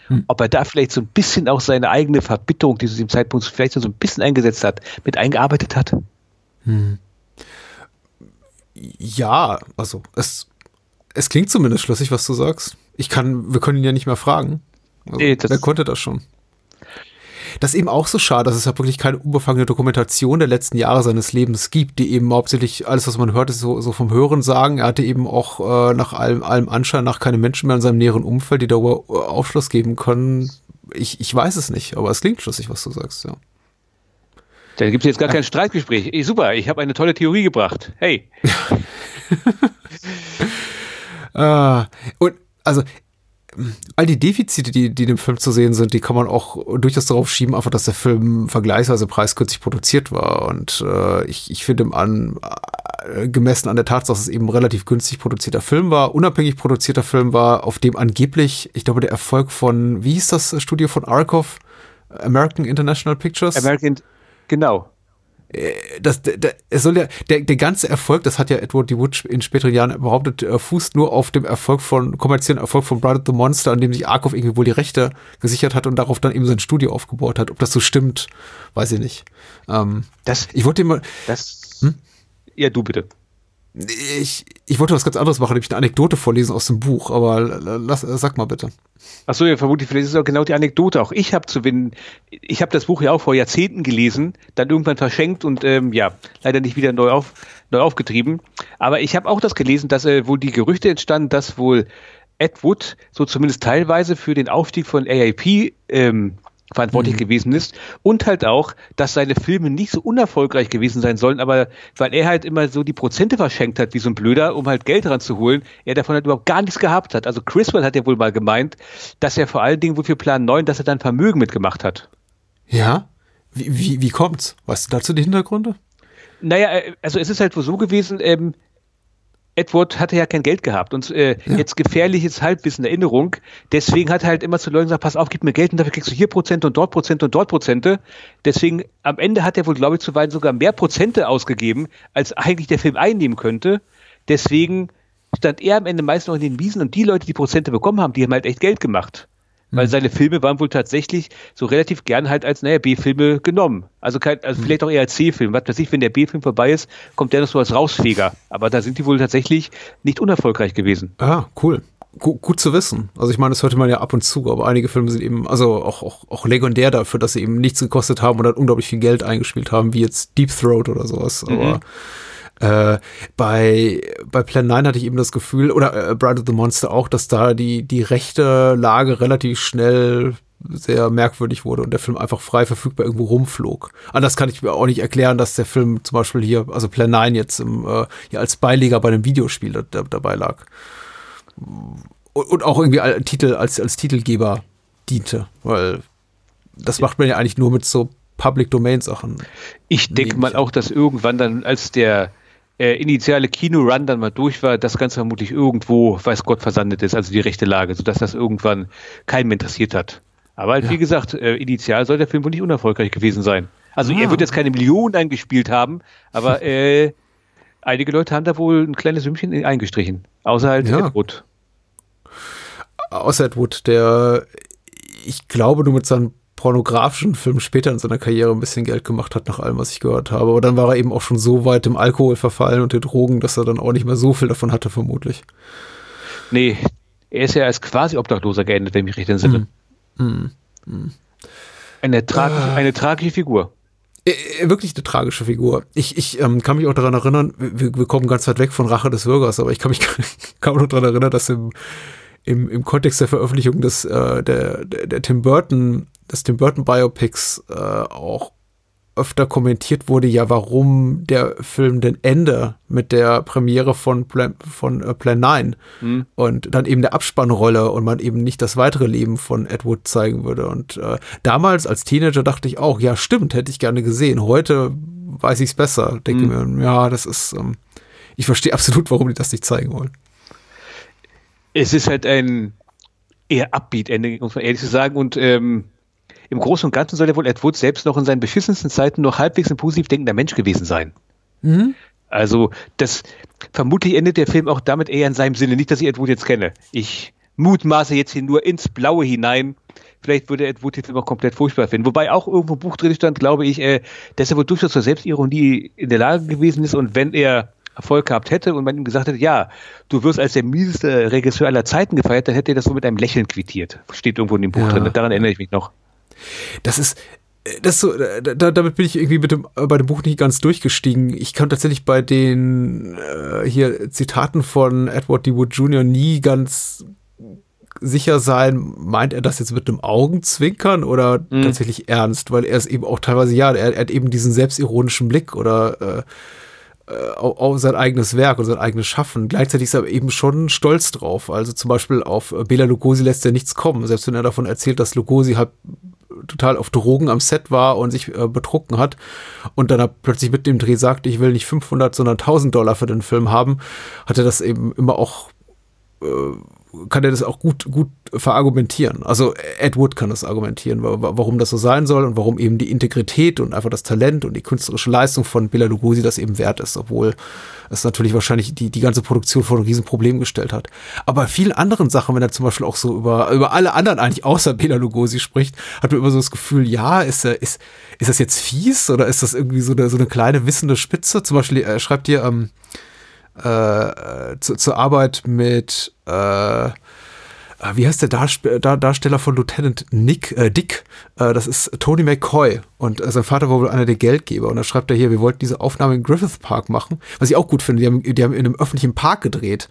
Hm. Ob er da vielleicht so ein bisschen auch seine eigene Verbitterung, die zu diesem Zeitpunkt vielleicht so ein bisschen eingesetzt hat, mit eingearbeitet hat. Hm. Ja, also es, es klingt zumindest schlüssig, was du sagst. Ich kann, wir können ihn ja nicht mehr fragen. Also, nee, wer konnte das schon? Das ist eben auch so schade, dass es ja wirklich keine unbefangene Dokumentation der letzten Jahre seines Lebens gibt, die eben hauptsächlich alles, was man hört, ist so, so vom Hören sagen. Er hatte eben auch äh, nach allem, allem Anschein nach keine Menschen mehr in seinem näheren Umfeld, die darüber äh, Aufschluss geben können. Ich, ich weiß es nicht, aber es klingt schlüssig, was du sagst, ja. Dann gibt es jetzt gar kein Streitgespräch. Ey, super, ich habe eine tolle Theorie gebracht. Hey. uh, [laughs] und also all die Defizite, die, die in dem Film zu sehen sind, die kann man auch durchaus darauf schieben, einfach, dass der Film vergleichsweise preiskürzlich produziert war. Und äh, ich, ich finde, an, äh, gemessen an der Tatsache, dass es eben relativ günstig produzierter Film war, unabhängig produzierter Film war, auf dem angeblich, ich glaube, der Erfolg von, wie hieß das Studio von Arkoff? American International Pictures? American Genau. Äh, das, der, es soll ja, der, der ganze Erfolg, das hat ja Edward D. Wood in späteren Jahren behauptet, äh, fußt nur auf dem Erfolg von, kommerziellen Erfolg von Bride of the Monster, an dem sich Arkov irgendwie wohl die Rechte gesichert hat und darauf dann eben sein Studio aufgebaut hat. Ob das so stimmt, weiß ich nicht. Ähm, das, ich wollte mal. Das, hm? Ja, du bitte ich, ich wollte was ganz anderes machen, nämlich eine Anekdote vorlesen aus dem Buch, aber lass, sag mal bitte. Achso, ja, vermutlich, ist es auch genau die Anekdote. Auch ich habe zu Winnen, ich habe das Buch ja auch vor Jahrzehnten gelesen, dann irgendwann verschenkt und ähm, ja, leider nicht wieder neu, auf, neu aufgetrieben. Aber ich habe auch das gelesen, dass äh, wohl die Gerüchte entstanden, dass wohl Ed Wood so zumindest teilweise für den Aufstieg von AIP ähm, verantwortlich mhm. gewesen ist und halt auch, dass seine Filme nicht so unerfolgreich gewesen sein sollen, aber weil er halt immer so die Prozente verschenkt hat, wie so ein Blöder, um halt Geld ranzuholen, er davon halt überhaupt gar nichts gehabt hat. Also Criswell hat ja wohl mal gemeint, dass er vor allen Dingen wohl für Plan 9, dass er dann Vermögen mitgemacht hat. Ja? Wie, wie, wie kommt's? Weißt du dazu die Hintergründe? Naja, äh, also es ist halt wohl so gewesen, ähm, Edward hatte ja kein Geld gehabt und äh, ja. jetzt gefährliches Halbwissen Erinnerung. Deswegen hat er halt immer zu Leuten gesagt, pass auf, gib mir Geld und dafür kriegst du hier Prozente und dort Prozente und dort Prozente. Deswegen am Ende hat er wohl, glaube ich, zuweilen sogar mehr Prozente ausgegeben, als eigentlich der Film einnehmen könnte. Deswegen stand er am Ende meist noch in den Wiesen und die Leute, die Prozente bekommen haben, die haben halt echt Geld gemacht. Weil hm. seine Filme waren wohl tatsächlich so relativ gern halt als, naja, B-Filme genommen. Also, kein, also vielleicht auch eher als C-Film. Was weiß ich, wenn der B-Film vorbei ist, kommt der noch so als Rausfeger. Aber da sind die wohl tatsächlich nicht unerfolgreich gewesen. Ah, cool. Gut, gut zu wissen. Also ich meine, das hörte man ja ab und zu, aber einige Filme sind eben, also auch, auch, auch legendär dafür, dass sie eben nichts gekostet haben und dann unglaublich viel Geld eingespielt haben, wie jetzt Deep Throat oder sowas. Aber mhm. Äh, bei, bei Plan 9 hatte ich eben das Gefühl, oder äh, Bride of the Monster auch, dass da die, die rechte Lage relativ schnell sehr merkwürdig wurde und der Film einfach frei verfügbar irgendwo rumflog. Anders kann ich mir auch nicht erklären, dass der Film zum Beispiel hier, also Plan 9 jetzt im, äh, hier als Beileger bei einem Videospiel da, da, dabei lag. Und, und auch irgendwie als Titel, als, als Titelgeber diente, weil das macht man ja eigentlich nur mit so Public Domain Sachen. Ich denke mal auch, dass irgendwann dann, als der äh, initiale Kino-Run dann mal durch war, das Ganze vermutlich irgendwo, weiß Gott, versandet ist, also die rechte Lage, sodass das irgendwann keinen mehr interessiert hat. Aber halt, ja. wie gesagt, äh, initial soll der Film wohl nicht unerfolgreich gewesen sein. Also ah. er wird jetzt keine Millionen eingespielt haben, aber [laughs] äh, einige Leute haben da wohl ein kleines Sümmchen eingestrichen. Außer halt ja. Ed Außer Ed Wood, der ich glaube, nur mit seinen pornografischen Film später in seiner Karriere ein bisschen Geld gemacht hat, nach allem, was ich gehört habe. Aber dann war er eben auch schon so weit im Alkohol verfallen und den Drogen, dass er dann auch nicht mehr so viel davon hatte, vermutlich. Nee, er ist ja als quasi Obdachloser geendet, wenn ich mich richtig entsinne. Mm. Mm. Mm. Eine, tragische, ah. eine tragische Figur. Äh, äh, wirklich eine tragische Figur. Ich, ich ähm, kann mich auch daran erinnern, wir, wir kommen ganz weit weg von Rache des Bürgers, aber ich kann mich [laughs] mich noch daran erinnern, dass im, im, im Kontext der Veröffentlichung des, äh, der, der, der Tim Burton des Tim Burton Biopics äh, auch öfter kommentiert wurde, ja, warum der Film denn Ende mit der Premiere von Plan, von äh, Plan 9 mhm. und dann eben der Abspannrolle und man eben nicht das weitere Leben von Edward zeigen würde. Und äh, damals als Teenager dachte ich auch, ja, stimmt, hätte ich gerne gesehen. Heute weiß ich es besser. Denke mhm. mir, ja, das ist, ähm, ich verstehe absolut, warum die das nicht zeigen wollen. Es ist halt ein eher Upbeat-Ende, muss man ehrlich sagen. Und ähm, im Großen und Ganzen soll er wohl Ed Wood selbst noch in seinen beschissensten Zeiten noch halbwegs ein positiv denkender Mensch gewesen sein. Mhm. Also, das vermutlich endet der Film auch damit eher in seinem Sinne. Nicht, dass ich Ed Wood jetzt kenne. Ich mutmaße jetzt hier nur ins Blaue hinein. Vielleicht würde Ed Wood den Film auch komplett furchtbar finden. Wobei auch irgendwo im Buch drin stand, glaube ich, äh, dass er wohl durchaus zur Selbstironie in der Lage gewesen ist und wenn er Erfolg gehabt hätte und man ihm gesagt hätte, ja, du wirst als der mieseste Regisseur aller Zeiten gefeiert, dann hätte er das wohl mit einem Lächeln quittiert. Steht irgendwo in dem Buch ja. drin. Daran erinnere ich mich noch. Das ist, das so, da, damit bin ich irgendwie mit dem, bei dem Buch nicht ganz durchgestiegen. Ich kann tatsächlich bei den äh, hier Zitaten von Edward D. Wood Jr. nie ganz sicher sein, meint er das jetzt mit einem Augenzwinkern oder mhm. tatsächlich ernst, weil er ist eben auch teilweise, ja, er, er hat eben diesen selbstironischen Blick oder äh, äh auf, auf, sein eigenes Werk und sein eigenes Schaffen. Gleichzeitig ist er eben schon stolz drauf. Also zum Beispiel auf Bela Lugosi lässt er nichts kommen. Selbst wenn er davon erzählt, dass Lugosi halt total auf Drogen am Set war und sich äh, betrunken hat und dann plötzlich mit dem Dreh sagte, ich will nicht 500, sondern 1000 Dollar für den Film haben, hat er das eben immer auch kann er das auch gut, gut verargumentieren. Also Ed Wood kann das argumentieren, warum das so sein soll und warum eben die Integrität und einfach das Talent und die künstlerische Leistung von Bela Lugosi das eben wert ist, obwohl es natürlich wahrscheinlich die, die ganze Produktion vor ein Riesenproblem gestellt hat. Aber bei vielen anderen Sachen, wenn er zum Beispiel auch so über, über alle anderen eigentlich außer Bela Lugosi spricht, hat man immer so das Gefühl, ja, ist, ist, ist das jetzt fies oder ist das irgendwie so eine, so eine kleine wissende Spitze? Zum Beispiel, er schreibt hier, ähm, äh, zu, zur Arbeit mit äh, wie heißt der Darst Dar Darsteller von Lieutenant Nick, äh, Dick? Äh, das ist Tony McCoy. Und äh, sein Vater war wohl einer der Geldgeber. Und da schreibt er hier, wir wollten diese Aufnahme in Griffith Park machen. Was ich auch gut finde. Die haben, die haben in einem öffentlichen Park gedreht.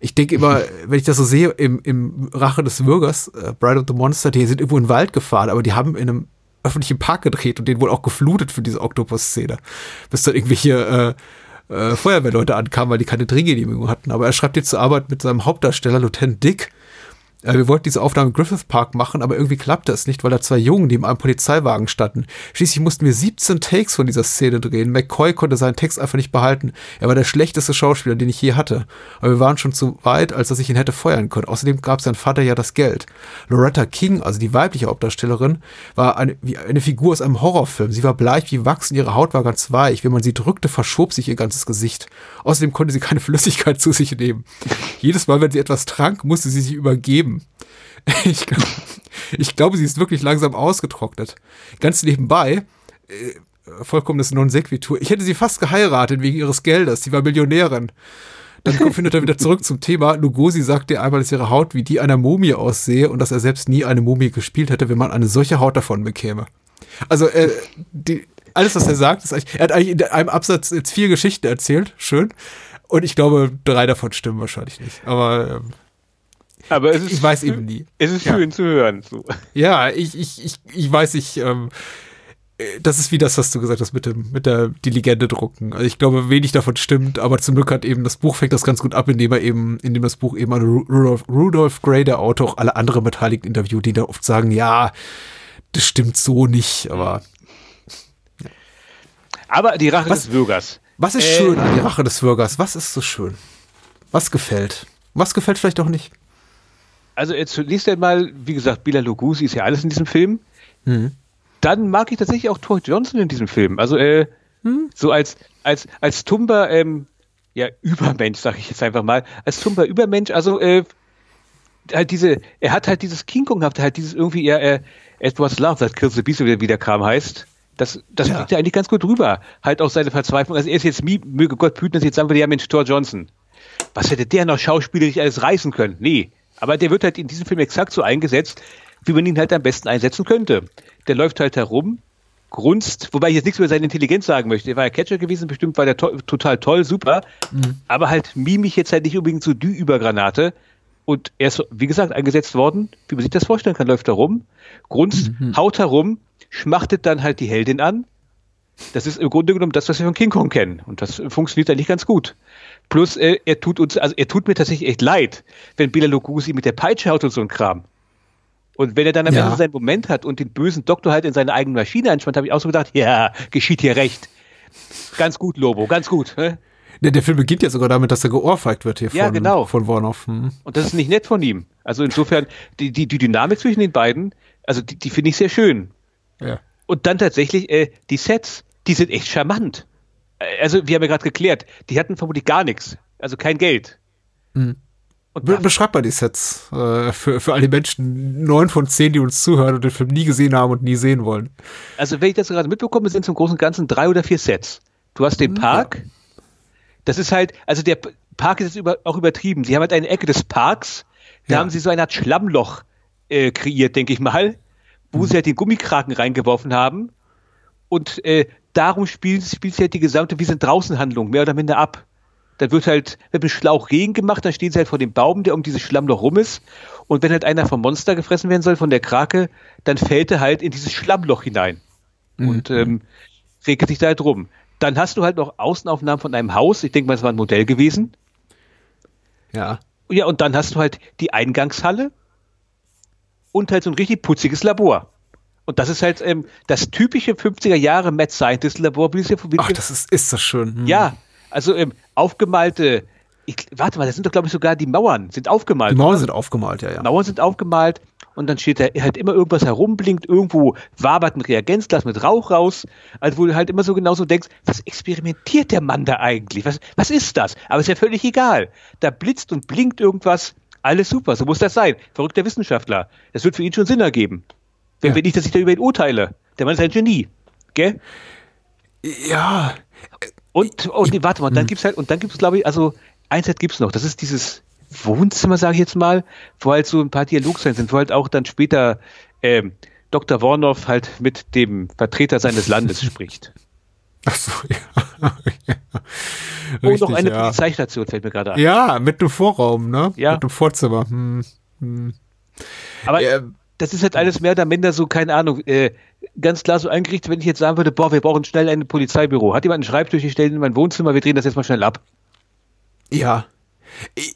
Ich denke immer, [laughs] wenn ich das so sehe, im, im Rache des Bürgers, äh, Bride of the Monster, die sind irgendwo in den Wald gefahren, aber die haben in einem öffentlichen Park gedreht und den wohl auch geflutet für diese Oktopus-Szene. Bis dann irgendwelche äh, äh, Feuerwehrleute ankamen, weil die keine Drehgenehmigung hatten. Aber er schreibt jetzt zur Arbeit mit seinem Hauptdarsteller, Lieutenant Dick, äh, wir wollten diese Aufnahme im Griffith Park machen, aber irgendwie klappte es nicht, weil da zwei Jungen neben einem Polizeiwagen standen. Schließlich mussten wir 17 Takes von dieser Szene drehen. McCoy konnte seinen Text einfach nicht behalten. Er war der schlechteste Schauspieler, den ich je hatte. Aber wir waren schon zu weit, als dass ich ihn hätte feuern können. Außerdem gab sein Vater ja das Geld. Loretta King, also die weibliche Hauptdarstellerin, war eine, wie eine Figur aus einem Horrorfilm. Sie war bleich wie Wachs und ihre Haut war ganz weich. Wenn man sie drückte, verschob sich ihr ganzes Gesicht. Außerdem konnte sie keine Flüssigkeit zu sich nehmen. Jedes Mal, wenn sie etwas trank, musste sie sich übergeben. [laughs] Ich, glaub, ich glaube, sie ist wirklich langsam ausgetrocknet. Ganz nebenbei, äh, vollkommenes Non sequitur. Ich hätte sie fast geheiratet wegen ihres Geldes. Sie war Millionärin. Dann findet er wieder zurück zum Thema. Lugosi sagte einmal, dass ihre Haut wie die einer Mumie aussehe und dass er selbst nie eine Mumie gespielt hätte, wenn man eine solche Haut davon bekäme. Also, äh, die, alles, was er sagt, ist eigentlich, er hat eigentlich in einem Absatz jetzt vier Geschichten erzählt. Schön. Und ich glaube, drei davon stimmen wahrscheinlich nicht. Aber ähm, aber es ist ich weiß eben nie. Es ist schön ja. zu hören. So. Ja, ich, ich, ich, ich weiß nicht, ähm, das ist wie das, was du gesagt hast mit dem, mit der, die Legende drucken. Also ich glaube, wenig davon stimmt, aber zum Glück hat eben das Buch fängt das ganz gut ab, indem er eben, indem das Buch eben an Rudolf, Rudolf Gray, der Autor, auch alle anderen Beteiligten interviewt, die da oft sagen, ja, das stimmt so nicht, aber. Ja. Aber die Rache was, des Bürgers. Was ist äh, schön an die Rache des Bürgers? Was ist so schön? Was gefällt? Was gefällt vielleicht auch nicht? Also jetzt liest er mal, wie gesagt, Bela Lugosi ist ja alles in diesem Film. Mhm. Dann mag ich tatsächlich auch Troy Johnson in diesem Film. Also äh, mhm. so als als als Tumba ähm, ja Übermensch, sage ich jetzt einfach mal, als Tumba Übermensch. Also äh, halt diese, er hat halt dieses King Kong gehabt, halt dieses irgendwie er, er etwas Love, das Kill the Beast wieder, wieder kam, heißt. Das, das ja. liegt ja eigentlich ganz gut drüber. Halt auch seine Verzweiflung. Also er ist jetzt, möge Gott hüten, dass jetzt sagen wir, ja Mensch, Thor Johnson. Was hätte der noch schauspielerisch alles reißen können? Nee. Aber der wird halt in diesem Film exakt so eingesetzt, wie man ihn halt am besten einsetzen könnte. Der läuft halt herum, grunzt, wobei ich jetzt nichts über seine Intelligenz sagen möchte. Er war ja Catcher gewesen, bestimmt war der to total toll, super. Mhm. Aber halt mimisch jetzt halt nicht unbedingt so die Übergranate. Und er ist, wie gesagt, eingesetzt worden, wie man sich das vorstellen kann, läuft herum, grunzt, mhm. haut herum, schmachtet dann halt die Heldin an. Das ist im Grunde genommen das, was wir von King Kong kennen. Und das funktioniert eigentlich ganz gut. Plus, äh, er tut uns, also er tut mir tatsächlich echt leid, wenn Bela Lugosi mit der Peitsche haut und so ein Kram. Und wenn er dann am ja. Ende seinen Moment hat und den bösen Doktor halt in seine eigene Maschine einspannt, habe ich auch so gedacht, ja, geschieht hier recht. Ganz gut, Lobo, ganz gut. Ne? Der, der Film beginnt ja sogar damit, dass er geohrfeigt wird hier ja, von, genau. von Warnoff. Hm. Und das ist nicht nett von ihm. Also insofern, die, die, die Dynamik zwischen den beiden, also die, die finde ich sehr schön. Ja. Und dann tatsächlich, äh, die Sets, die sind echt charmant. Äh, also, wir haben ja gerade geklärt, die hatten vermutlich gar nichts. Also kein Geld. Mhm. Be beschreib mal die Sets äh, für, für alle Menschen, neun von zehn, die uns zuhören und den Film nie gesehen haben und nie sehen wollen. Also, wenn ich das gerade mitbekomme, sind zum Großen und Ganzen drei oder vier Sets. Du hast den hm, Park. Ja. Das ist halt, also der Park ist jetzt über, auch übertrieben. Sie haben halt eine Ecke des Parks, da ja. haben sie so eine Art Schlammloch äh, kreiert, denke ich mal, wo mhm. sie halt den Gummikraken reingeworfen haben. Und äh, darum spielt, spielt sich halt die gesamte Wir sind draußen Handlung mehr oder minder ab. Dann wird halt mit einem Schlauch Regen gemacht, dann stehen sie halt vor dem Baum, der um dieses Schlammloch rum ist. Und wenn halt einer vom Monster gefressen werden soll, von der Krake, dann fällt er halt in dieses Schlammloch hinein. Mhm. Und ähm, regelt sich da halt rum. Dann hast du halt noch Außenaufnahmen von einem Haus. Ich denke mal, es war ein Modell gewesen. Ja. Ja, und dann hast du halt die Eingangshalle und halt so ein richtig putziges Labor. Und das ist halt ähm, das typische 50er Jahre Mad Scientist Labor. Wie wie Ach, das ist, ist das schön. Hm. Ja, also ähm, aufgemalte, ich, warte mal, das sind doch glaube ich sogar die Mauern, sind aufgemalt. Die Mauern sind aufgemalt, ja, ja. Mauern sind aufgemalt und dann steht da halt immer irgendwas herumblinkt, irgendwo wabert ein Reagenzglas mit Rauch raus, also wo du halt immer so genauso denkst, was experimentiert der Mann da eigentlich? Was, was ist das? Aber ist ja völlig egal. Da blitzt und blinkt irgendwas, alles super, so muss das sein. Verrückter Wissenschaftler. Das wird für ihn schon Sinn ergeben. Wenn ja. wir nicht, dass ich da über ihn urteile. Der Mann ist ein Genie. Gell? Ja. Und, und warte mal, dann hm. gibt's halt, und dann gibt's, glaube ich, also eins halt gibt's noch, das ist dieses Wohnzimmer, sage ich jetzt mal, wo halt so ein paar Dialogszenen sind, wo halt auch dann später ähm, Dr. Warnoff halt mit dem Vertreter seines Landes [laughs] spricht. Ach so, ja. ja. [laughs] Und noch eine ja. Polizeistation fällt mir gerade ein. Ja, mit einem Vorraum, ne? Ja. Mit einem Vorzimmer. Hm. Hm. Aber ja. Das ist halt alles mehr oder minder so, keine Ahnung, äh, ganz klar so eingerichtet, wenn ich jetzt sagen würde, boah, wir brauchen schnell ein Polizeibüro. Hat jemand einen Schreibtisch, ich stelle in mein Wohnzimmer, wir drehen das jetzt mal schnell ab. Ja.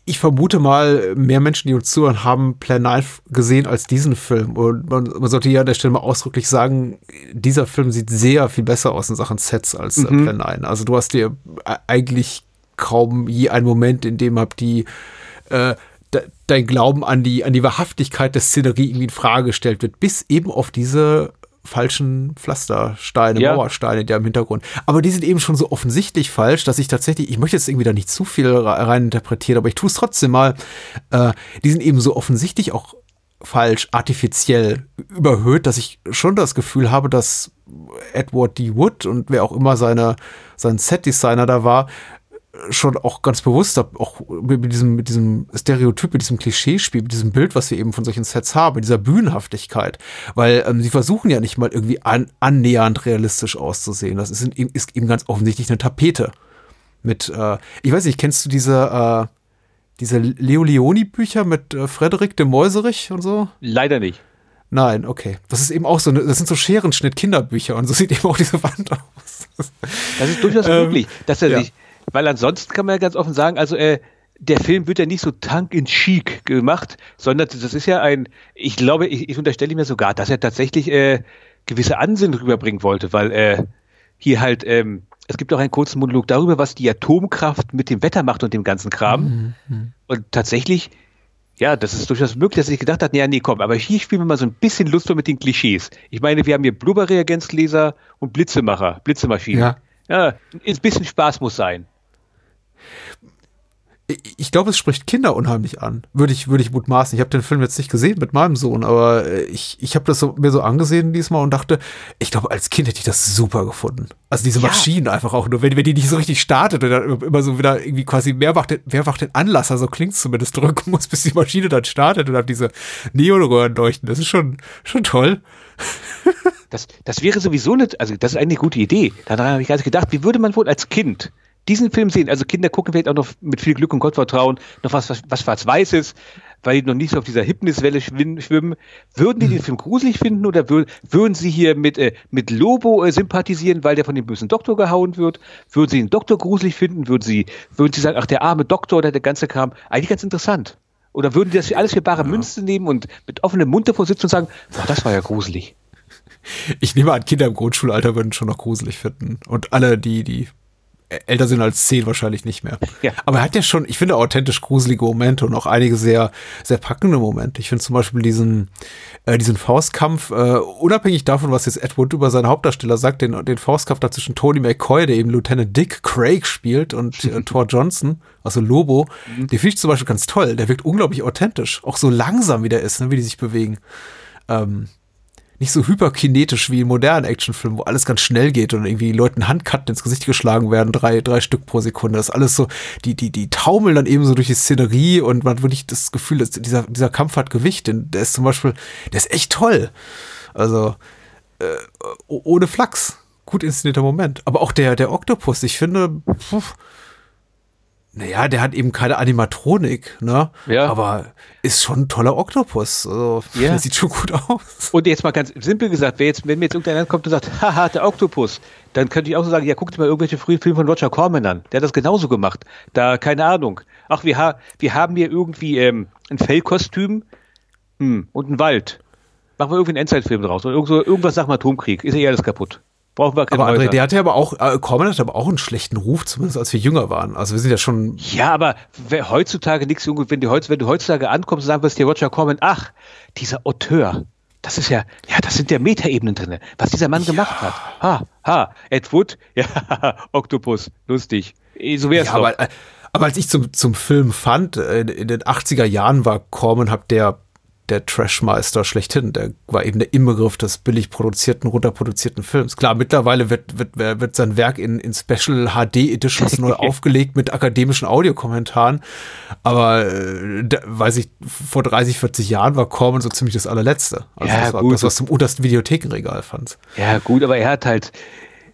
ich vermute mal, mehr Menschen, die uns zuhören, haben Plan 9 gesehen als diesen Film. Und man, man, sollte hier an der Stelle mal ausdrücklich sagen, dieser Film sieht sehr viel besser aus in Sachen Sets als äh, mhm. Plan 9. Also du hast dir eigentlich kaum je einen Moment, in dem habt die äh, dein Glauben an die, an die Wahrhaftigkeit der Szenerie irgendwie in Frage gestellt wird, bis eben auf diese falschen Pflastersteine, ja. Mauersteine, die am Hintergrund. Aber die sind eben schon so offensichtlich falsch, dass ich tatsächlich, ich möchte jetzt irgendwie da nicht zu viel rein interpretieren, aber ich tue es trotzdem mal. Äh, die sind eben so offensichtlich auch falsch, artifiziell überhöht, dass ich schon das Gefühl habe, dass Edward D. Wood und wer auch immer seine, sein Set-Designer da war, schon auch ganz bewusst, auch mit diesem, mit diesem Stereotyp, mit diesem Klischeespiel, mit diesem Bild, was wir eben von solchen Sets haben, mit dieser Bühnenhaftigkeit. Weil ähm, sie versuchen ja nicht mal irgendwie an, annähernd realistisch auszusehen. Das ist, in, ist eben ganz offensichtlich eine Tapete. Mit, äh, ich weiß nicht, kennst du diese, äh, diese Leo Leoni-Bücher mit äh, Frederik de Meuserich und so? Leider nicht. Nein, okay. Das ist eben auch so, eine, das sind so Scherenschnitt-Kinderbücher und so sieht eben auch diese Wand aus. Das ist durchaus ähm, möglich, dass er ja. sich weil ansonsten kann man ja ganz offen sagen, also äh, der Film wird ja nicht so tank in chic gemacht, sondern das ist ja ein, ich glaube, ich, ich unterstelle mir sogar, dass er tatsächlich äh, gewisse Ansinnen rüberbringen wollte, weil äh, hier halt, ähm, es gibt auch einen kurzen Monolog darüber, was die Atomkraft mit dem Wetter macht und dem ganzen Kram. Mhm. mhm. Und tatsächlich, ja, das ist durchaus möglich, dass ich gedacht hat, ja, nee, komm, aber hier spielen wir mal so ein bisschen Lust mit den Klischees. Ich meine, wir haben hier Blubberreagenzgläser und Blitzemacher, Blitzemaschinen. Ja. ja, ein bisschen Spaß muss sein ich glaube, es spricht Kinder unheimlich an. Würde ich, würde ich mutmaßen. Ich habe den Film jetzt nicht gesehen mit meinem Sohn, aber äh, ich, ich habe das so, mir so angesehen diesmal und dachte, ich glaube, als Kind hätte ich das super gefunden. Also diese ja. Maschinen einfach auch nur, wenn, wenn die nicht so richtig startet und dann immer so wieder irgendwie quasi mehrfach den, mehrfach den Anlasser, so klingt zumindest, drücken muss, bis die Maschine dann startet und dann diese Neonröhren leuchten. Das ist schon, schon toll. Das, das wäre sowieso nicht, also das ist eine gute Idee. Daran habe ich gerade gedacht, wie würde man wohl als Kind diesen Film sehen. Also Kinder gucken vielleicht auch noch mit viel Glück und Gottvertrauen noch was, was, was Schwarz-Weißes, weil die noch nicht so auf dieser Hypniswelle schwimmen. Würden die den Film gruselig finden oder würden, würden sie hier mit, äh, mit Lobo äh, sympathisieren, weil der von dem bösen Doktor gehauen wird? Würden sie den Doktor gruselig finden? Würden sie, würden sie sagen, ach, der arme Doktor oder der ganze Kram? Eigentlich ganz interessant. Oder würden die das alles für bare ja. Münze nehmen und mit offenem Mund davor sitzen und sagen, boah, das war ja gruselig. Ich nehme an, Kinder im Grundschulalter würden schon noch gruselig finden. Und alle, die, die älter sind als zehn wahrscheinlich nicht mehr. [laughs] Ja. Aber er hat ja schon, ich finde, authentisch gruselige Momente und auch einige sehr, sehr packende Momente. Ich finde zum Beispiel diesen, äh, diesen Faustkampf, äh, unabhängig davon, was jetzt Edward über seinen Hauptdarsteller sagt, den, den Faustkampf da zwischen Tony McCoy, der eben Lieutenant Dick Craig spielt, und äh, [laughs] Thor Johnson, also Lobo, mhm. den finde ich zum Beispiel ganz toll. Der wirkt unglaublich authentisch. Auch so langsam, wie der ist, ne, wie die sich bewegen. Ähm, nicht so hyperkinetisch wie in modernen Actionfilmen, wo alles ganz schnell geht und irgendwie Leuten Handkarten ins Gesicht geschlagen werden, drei, drei Stück pro Sekunde. Das ist alles so, die, die, die taumeln dann eben so durch die Szenerie und man hat wirklich das Gefühl, dass dieser, dieser Kampf hat Gewicht. Denn der ist zum Beispiel, der ist echt toll. Also, äh, ohne Flachs. Gut inszenierter Moment. Aber auch der, der Oktopus, ich finde, pff, naja, der hat eben keine Animatronik, ne? Ja. Aber ist schon ein toller Oktopus. Also, ja. Der sieht schon gut aus. Und jetzt mal ganz simpel gesagt, wenn, jetzt, wenn mir jetzt irgendeiner kommt und sagt, [laughs] haha, der Oktopus, dann könnte ich auch so sagen, ja, guckt mal irgendwelche frühen Filme von Roger Corman an. Der hat das genauso gemacht. Da, keine Ahnung. Ach, wir, ha wir haben hier irgendwie ähm, ein Fellkostüm hm, und einen Wald. Machen wir irgendwie einen Endzeitfilm draus. Irgend so, irgendwas nach dem Atomkrieg. Ist ja eh alles kaputt. Brauchen wir keine aber André, der hatte aber auch, äh, Corman hatte aber auch einen schlechten Ruf, zumindest als wir jünger waren. Also wir sind ja schon. Ja, aber wer, heutzutage nichts, wenn du, wenn du heutzutage ankommst und sagen wirst, dir Roger Corman, ach, dieser Auteur, das ist ja, ja, das sind ja Metaebenen drin, was dieser Mann ja. gemacht hat. Ha, ha, Ed Wood, [laughs] ja, Octopus, lustig. Eh, so wär's ja, doch. Aber, äh, aber als ich zum, zum Film fand, äh, in den 80er Jahren war Corman, hab der der Trashmeister schlechthin. Der war eben der Inbegriff des billig produzierten, runterproduzierten Films. Klar, mittlerweile wird, wird, wird sein Werk in, in Special HD Editions neu [laughs] aufgelegt mit akademischen Audiokommentaren. Aber, äh, da, weiß ich, vor 30, 40 Jahren war Corman so ziemlich das allerletzte. Also ja, das war gut. das, was zum untersten Videothekenregal fand. Ja, gut, aber er hat halt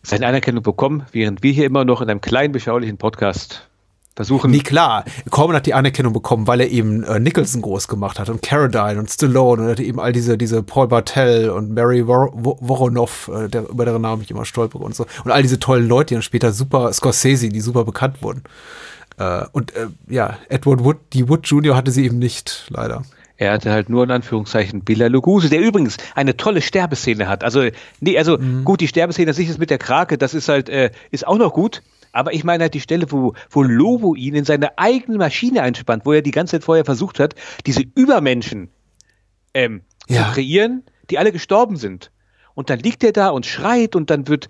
seine Anerkennung bekommen, während wir hier immer noch in einem kleinen, beschaulichen Podcast versuchen. Nee, klar. Corbin hat die Anerkennung bekommen, weil er eben äh, Nicholson groß gemacht hat und Carradine und Stallone und er hatte eben all diese, diese Paul Bartel und Mary Wor Voronoff, äh, der, über deren Namen ich immer stolpere und so. Und all diese tollen Leute, die dann später super, Scorsese, die super bekannt wurden. Äh, und äh, ja, Edward Wood, die Wood Jr. hatte sie eben nicht, leider. Er hatte halt nur in Anführungszeichen Billa Luguse, der übrigens eine tolle Sterbeszene hat. Also, nee, also mhm. gut, die Sterbeszene sich ist mit der Krake, das ist halt, äh, ist auch noch gut. Aber ich meine halt die Stelle, wo, wo Lobo ihn in seine eigene Maschine einspannt, wo er die ganze Zeit vorher versucht hat, diese Übermenschen ähm, ja. zu kreieren, die alle gestorben sind. Und dann liegt er da und schreit und dann wird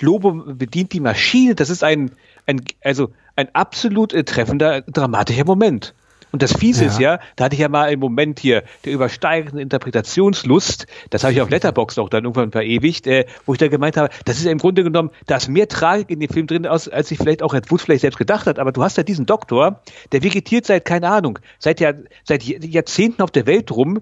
Lobo bedient die Maschine. Das ist ein, ein also ein absolut äh, treffender, dramatischer Moment. Und das Fiese ja. ist ja, da hatte ich ja mal einen Moment hier der übersteigenden Interpretationslust, das habe ich auf Letterbox auch dann irgendwann verewigt, äh, wo ich da gemeint habe, das ist ja im Grunde genommen, da ist mehr Tragik in dem Film drin, aus, als sich vielleicht auch Ed Wood vielleicht selbst gedacht hat, aber du hast ja diesen Doktor, der vegetiert seit, keine Ahnung, seit, Jahr, seit Jahrzehnten auf der Welt rum,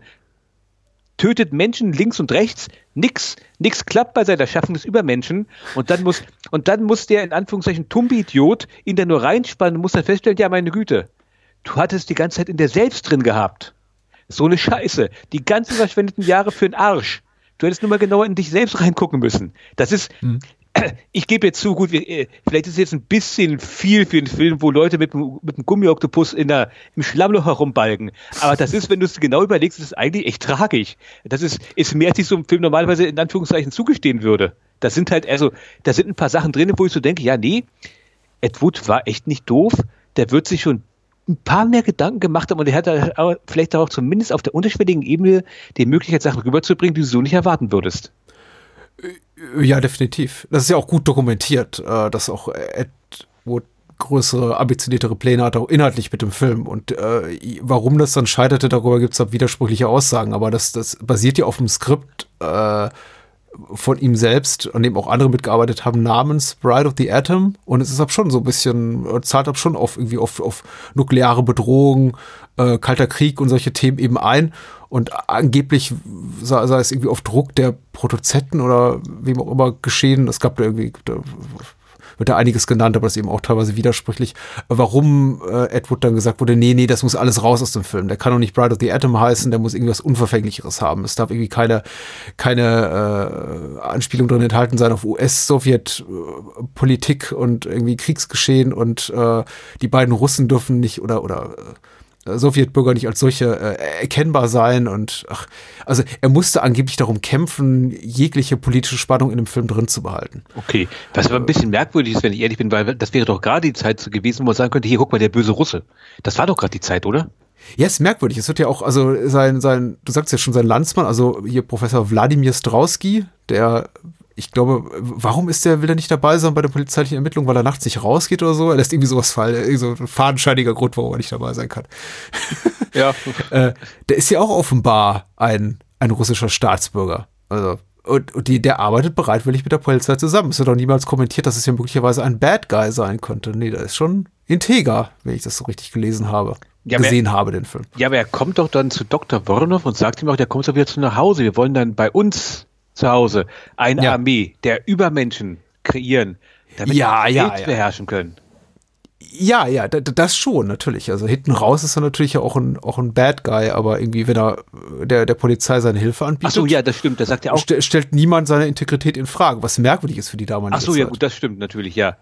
tötet Menschen links und rechts, nix, nix klappt bei seiner Schaffung des Übermenschen. Und dann muss, und dann muss der in Anführungszeichen Tumbi-Idiot ihn da nur reinspannen und muss dann feststellen, ja meine Güte, du hattest die ganze Zeit in der selbst drin gehabt. So eine Scheiße. Die ganzen verschwendeten Jahre für den Arsch. Du hättest nur mal genauer in dich selbst reingucken müssen. Das ist, hm. [clears throat] ich gebe jetzt zu, gut, äh, vielleicht ist es jetzt ein bisschen viel für einen Film, wo Leute mit, mit einem Gummioktopus in der, im Schlammloch herumbalgen. Aber das ist, wenn du es genau überlegst, ist es eigentlich echt tragisch. Das ist, ist mehr, als ich so einem Film normalerweise in Anführungszeichen zugestehen würde. Das sind halt, also, da sind ein paar Sachen drin, wo ich so denke, ja, nee, Ed Wood war echt nicht doof. Der wird sich schon ein paar mehr Gedanken gemacht haben und er hat vielleicht auch zumindest auf der unterschwelligen Ebene die Möglichkeit, Sachen rüberzubringen, die du so nicht erwarten würdest. Ja, definitiv. Das ist ja auch gut dokumentiert, äh, dass auch Ed größere, ambitioniertere Pläne hat, auch inhaltlich mit dem Film. Und äh, warum das dann scheiterte, darüber gibt es widersprüchliche Aussagen. Aber das, das basiert ja auf dem Skript, äh, von ihm selbst, an dem auch andere mitgearbeitet haben, namens Bride of the Atom. Und es ist ab schon so ein bisschen, zahlt ab schon auf irgendwie auf, auf nukleare Bedrohung, äh, Kalter Krieg und solche Themen eben ein. Und angeblich sei, sei es irgendwie auf Druck der Produzenten oder wem auch immer geschehen. Es gab da irgendwie, wird da einiges genannt, aber das ist eben auch teilweise widersprüchlich. Warum äh, Edward dann gesagt wurde, nee, nee, das muss alles raus aus dem Film. Der kann doch nicht Bride of the Atom heißen, der muss irgendwas Unverfänglicheres haben. Es darf irgendwie keine, keine äh, Anspielung drin enthalten sein auf US-Sowjet-Politik und irgendwie Kriegsgeschehen und äh, die beiden Russen dürfen nicht oder, oder äh, Sowjetbürger nicht als solche äh, erkennbar sein und ach, also er musste angeblich darum kämpfen, jegliche politische Spannung in dem Film drin zu behalten. Okay, was aber ein bisschen merkwürdig ist, wenn ich ehrlich bin, weil das wäre doch gerade die Zeit gewesen, wo man sagen könnte, hier guck mal, der böse Russe. Das war doch gerade die Zeit, oder? Ja, ist merkwürdig. Es wird ja auch, also sein, sein, du sagst ja schon sein Landsmann, also hier Professor Wladimir Strauski, der ich glaube, warum ist der, will er nicht dabei sein bei der polizeilichen Ermittlung, weil er nachts nicht rausgeht oder so? Er lässt irgendwie sowas fallen, so ein fadenscheiniger Grund, warum er nicht dabei sein kann. Ja. [laughs] äh, der ist ja auch offenbar ein, ein russischer Staatsbürger. Also, und, und die, der arbeitet bereitwillig mit der Polizei zusammen. Es wird doch niemals kommentiert, dass es ja möglicherweise ein Bad Guy sein könnte. Nee, der ist schon integer, wenn ich das so richtig gelesen habe. Ja, gesehen er, habe, den Film. Ja, aber er kommt doch dann zu Dr. Woronov und sagt ihm auch, der kommt doch wieder zu nach Hause. Wir wollen dann bei uns zu Hause eine ja. Armee der Übermenschen kreieren, damit ja, wir ja, ja. beherrschen können. Ja, ja, das schon, natürlich. Also hinten raus ist er natürlich auch ein, auch ein Bad Guy, aber irgendwie, wenn er der, der Polizei seine Hilfe anbietet. Ach so, ja, das stimmt, das sagt er auch. St stellt niemand seine Integrität in Frage, was merkwürdig ist für die damalige Ach so, Zeit. ja, gut, das stimmt natürlich, ja.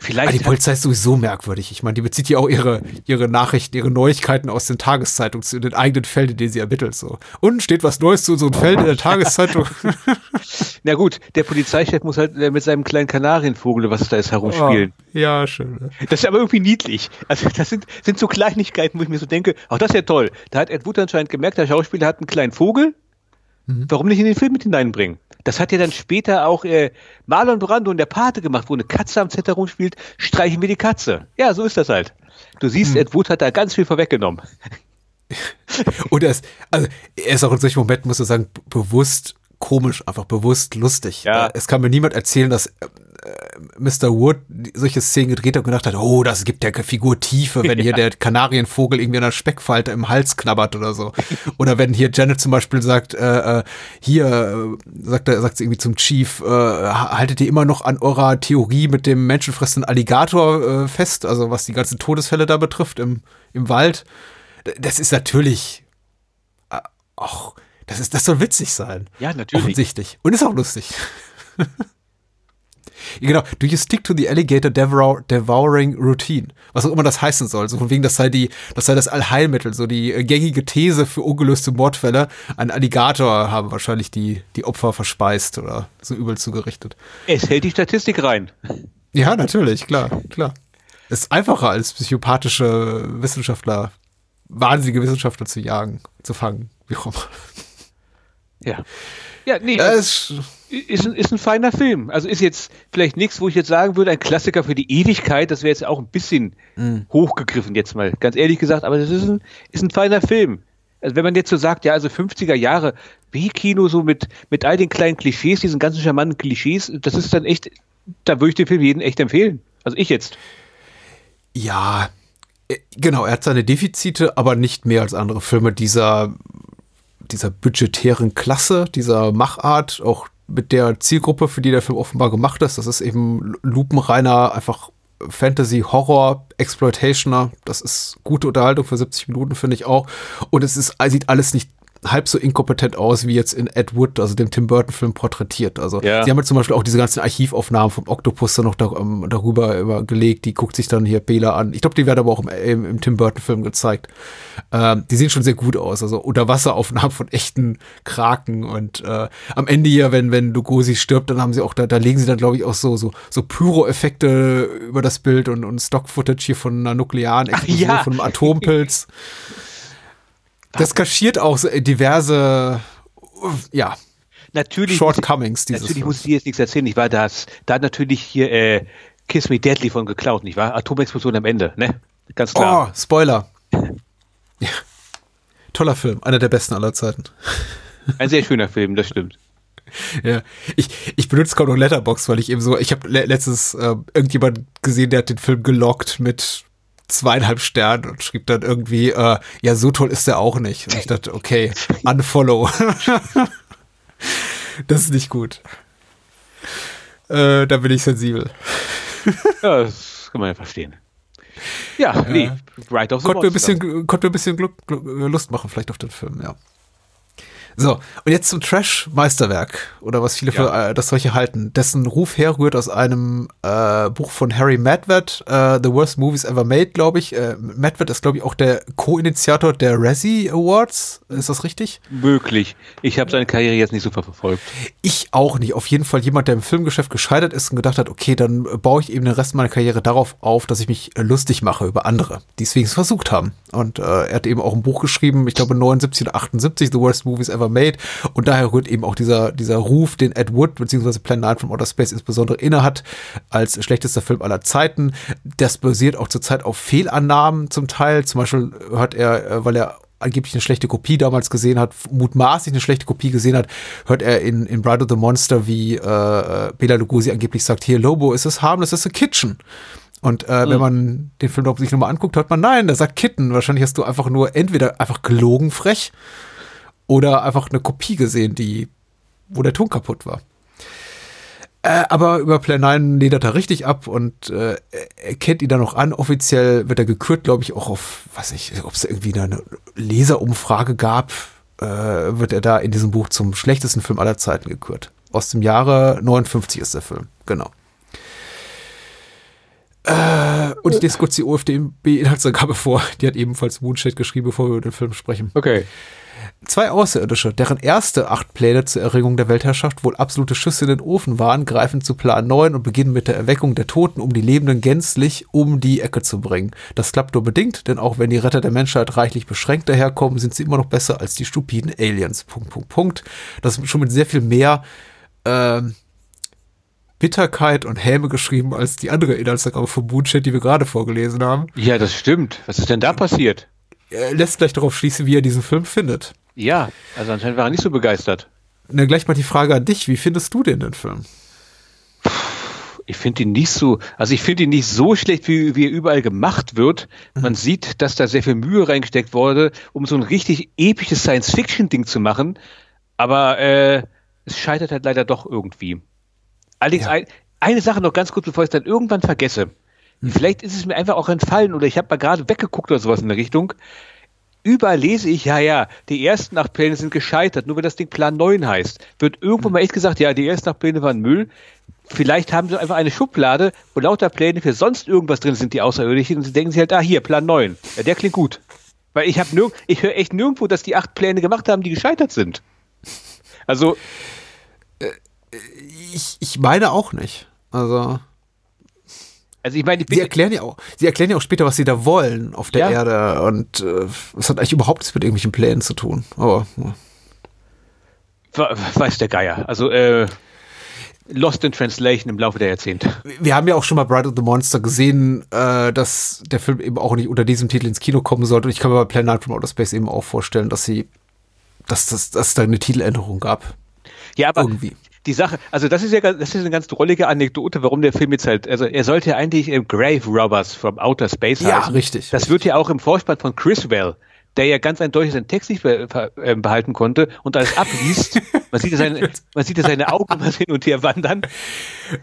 Vielleicht Aber die Polizei ist sowieso merkwürdig. Ich meine, die bezieht ja auch ihre, ihre Nachrichten, ihre Neuigkeiten aus den Tageszeitungen zu den eigenen Fällen, in denen sie ermittelt. So. Und steht was Neues zu so einem Feld in der Tageszeitung. [laughs] Na gut, der Polizeichef muss halt mit seinem kleinen Kanarienvogel, was da ist, herumspielen. Oh, ja, schön. Ne? Das ist aber irgendwie niedlich. Also das sind, sind so Kleinigkeiten, wo ich mir so denke, ach, das ist ja toll. Da hat Ed Wood anscheinend gemerkt, der Schauspieler hat einen kleinen Vogel. Mhm. Warum nicht in den Film mit hineinbringen? Das hat ja dann später auch äh, Marlon Brando in der Pate gemacht, wo eine Katze am Set herumspielt, streichen wir die Katze. Ja, so ist das halt. Du siehst, hm. Ed Wood hat da ganz viel vorweggenommen. [laughs] Und er ist, also er ist auch in solchen Momenten, muss man sagen, bewusst komisch, einfach bewusst lustig. Ja. Äh, es kann mir niemand erzählen, dass äh, Mr. Wood solche Szenen gedreht hat und gedacht hat, oh, das gibt der Figur Tiefe, wenn hier [laughs] der Kanarienvogel irgendwie an der Speckfalte im Hals knabbert oder so. [laughs] Oder wenn hier Janet zum Beispiel sagt, äh, äh hier, äh, sagt er, sagt sie irgendwie zum Chief, äh, haltet ihr immer noch an eurer Theorie mit dem menschenfressenden Alligator äh, fest, also was die ganzen Todesfälle da betrifft im, im Wald. Das ist natürlich äh, auch das, ist, das soll witzig sein. Ja, natürlich. Offensichtlich. Und ist auch lustig. [laughs] Genau, do you stick to the alligator devour, devouring routine? Was auch immer das heißen soll. So von wegen, das sei die, das sei das Allheilmittel, so die äh, gängige These für ungelöste Mordfälle. Ein Alligator haben wahrscheinlich die, die Opfer verspeist oder so übel zugerichtet. Es hält die Statistik rein. Ja, natürlich, klar, klar. Ist einfacher als psychopathische Wissenschaftler, wahnsinnige Wissenschaftler zu jagen, zu fangen, wie auch immer. Ja. Ja, nee. Das ist, ein, ist ein feiner Film. Also ist jetzt vielleicht nichts, wo ich jetzt sagen würde, ein Klassiker für die Ewigkeit. Das wäre jetzt auch ein bisschen Mhm. hochgegriffen, jetzt mal ganz ehrlich gesagt. Aber das ist ein, ist ein feiner Film. Also wenn man jetzt so sagt, ja, also 50er Jahre B-Kino so mit, mit all den kleinen Klischees, diesen ganzen charmanten Klischees, das ist dann echt, da würde ich den Film jeden echt empfehlen. Also ich jetzt. Ja, äh, genau, er hat seine Defizite, aber nicht mehr als andere Filme dieser, dieser budgetären Klasse, dieser Machart, auch mit der Zielgruppe, für die der Film offenbar gemacht ist. Das ist eben lupenreiner, einfach Fantasy, Horror, Exploitationer. Das ist gute Unterhaltung für 70 Minuten, finde ich auch. Und es ist, sieht alles nicht halb so inkompetent aus, wie jetzt in Ed Wood, also dem Tim Burton-Film, porträtiert. Also Ja. sie haben jetzt zum Beispiel auch diese ganzen Archivaufnahmen vom Octopus dann noch da, ähm, darüber immer gelegt. Die guckt sich dann hier Bela an. Ich glaube, die werden aber auch im, im, im Tim Burton-Film gezeigt. Ähm, die sehen schon sehr gut aus. Also Unterwasseraufnahmen von echten Kraken und äh, am Ende hier, wenn, wenn Lugosi stirbt, dann haben sie auch, da, da legen sie dann, glaube ich, auch so, so, so Pyro-Effekte über das Bild und, und Stock-Footage hier von einer nuklearen Explosion, ja. von einem Atompilz. [laughs] Das kaschiert auch diverse, ja, Natürlich. Shortcomings dieses Natürlich muss ich dir jetzt nichts erzählen. Ich war das, da hat natürlich hier äh, Kiss Me Deadly von geklaut, nicht wahr? Atomexplosion am Ende, ne? Ganz klar. Oh, Spoiler. [laughs] Ja. Toller Film, einer der besten aller Zeiten. Ein sehr schöner Film, das stimmt. Ja, ich, ich benutze kaum noch Letterbox, weil ich eben so, ich habe le letztens äh, irgendjemand gesehen, der hat den Film gelockt mit zweieinhalb Sternen und schrieb dann irgendwie, äh, ja, so toll ist der auch nicht. Und ich dachte, okay, unfollow. [laughs] das ist nicht gut. Äh, da bin ich sensibel. Ja, das kann man ja verstehen. Ja, nee, Right of the Konnte mir ein bisschen, konnte ein bisschen Glück, Glück, Lust machen, vielleicht auf den Film, ja. So, und jetzt zum Trash-Meisterwerk, oder was viele für Ja. äh, das solche halten, dessen Ruf herrührt aus einem äh, Buch von Harry Madwed, äh, The Worst Movies Ever Made, glaube ich. Äh, Madwed ist, glaube ich, auch der Co-Initiator der Razzie Awards. Ist das richtig? Möglich. Ich habe seine Karriere jetzt nicht so verfolgt. Ich auch nicht. Auf jeden Fall jemand, der im Filmgeschäft gescheitert ist und gedacht hat, okay, dann äh, baue ich eben den Rest meiner Karriere darauf auf, dass ich mich äh, lustig mache über andere, die es wenigstens versucht haben. Und äh, er hat eben auch ein Buch geschrieben, ich glaube 79 oder 78, The Worst Movies Ever Made. Und daher rührt eben auch dieser, dieser Ruf, den Ed Wood bzw. Plan 9 from Outer Space insbesondere inne hat, als schlechtester Film aller Zeiten. Das basiert auch zurzeit auf Fehlannahmen zum Teil. Zum Beispiel hört er, äh, weil er angeblich eine schlechte Kopie damals gesehen hat, mutmaßlich eine schlechte Kopie gesehen hat, hört er in, in Bride of the Monster, wie äh, Bela Lugosi angeblich sagt, hier, Lobo, ist es harmless, ist a kitchen. Und äh, wenn man den Film sich nochmal anguckt, hört man, nein, der sagt Kitten. Wahrscheinlich hast du einfach nur entweder einfach gelogen frech oder einfach eine Kopie gesehen, die, wo der Ton kaputt war. Äh, aber über Plan 9 ledert er richtig ab und äh, er kennt ihn dann noch an. Offiziell wird er gekürt, glaube ich, auch auf, weiß ich, ob es irgendwie eine Leserumfrage gab, äh, wird er da in diesem Buch zum schlechtesten Film aller Zeiten gekürt. Aus dem Jahre 59 ist der Film, genau. Äh, und ich lese kurz die OFDB-Inhaltsangabe vor. Die hat ebenfalls Moonshade geschrieben, bevor wir über den Film sprechen. Okay. Zwei Außerirdische, deren erste acht Pläne zur Erringung der Weltherrschaft wohl absolute Schüsse in den Ofen waren, greifen zu Plan 9 und beginnen mit der Erweckung der Toten, um die Lebenden gänzlich um die Ecke zu bringen. Das klappt nur bedingt, denn auch wenn die Retter der Menschheit reichlich beschränkt daherkommen, sind sie immer noch besser als die stupiden Aliens. Punkt, Punkt, Punkt. Das ist schon mit sehr viel mehr ähm, Bitterkeit und Häme geschrieben als die andere Inhaltsangabe von Moonshade, die wir gerade vorgelesen haben. Ja, das stimmt. Was ist denn da passiert? Er lässt gleich darauf schließen, wie er diesen Film findet. Ja, also anscheinend war er nicht so begeistert. Na, gleich mal die Frage an dich. Wie findest du denn den Film? Ich finde ihn nicht so, also ich finde ihn nicht so schlecht, wie, wie er überall gemacht wird. Man sieht, dass da sehr viel Mühe reingesteckt wurde, um so ein richtig episches Science-Fiction-Ding zu machen. Aber äh, es scheitert halt leider doch irgendwie. Allerdings Ja. ein, eine Sache noch ganz kurz, bevor ich es dann irgendwann vergesse. Vielleicht ist es mir einfach auch entfallen oder ich habe mal gerade weggeguckt oder sowas in der Richtung. Überall lese ich, ja, ja, die ersten acht Pläne sind gescheitert, nur wenn das Ding Plan 9 heißt. Wird irgendwo mal echt gesagt, ja, die ersten acht Pläne waren Müll. vielleicht haben sie einfach eine Schublade, wo lauter Pläne für sonst irgendwas drin sind, die Außerirdischen, und sie denken sich halt, ah, hier, Plan 9. Ja, der klingt gut. Weil ich habe nirg ich höre echt nirgendwo, dass die acht Pläne gemacht haben, die gescheitert sind. Also. Ich, ich meine auch nicht. Also. Also ich meine, ich sie erklären ja auch, sie erklären ja auch später, was sie da wollen auf der ja. Erde und äh, es hat eigentlich überhaupt nichts mit irgendwelchen Plänen zu tun. Aber ja. weiß der Geier. Also äh, Lost in Translation im Laufe der Jahrzehnte. Wir haben ja auch schon mal Bride of the Monster gesehen, äh, dass der Film eben auch nicht unter diesem Titel ins Kino kommen sollte. Und ich kann mir bei Plan 9 from Outer Space eben auch vorstellen, dass sie, dass, dass, dass es da eine Titeländerung gab. Ja, aber Irgendwie die Sache, also das ist ja das ist eine ganz drollige Anekdote, warum der Film jetzt halt, also er sollte ja eigentlich im Grave Robbers from Outer Space Ja, heißen. richtig. Das wird ja auch im Vorspann von Criswell, der ja ganz eindeutig seinen Text nicht ähm, behalten konnte und alles abliest. [laughs] man sieht ja seine, man sieht ja seine Augen immer hin und her wandern.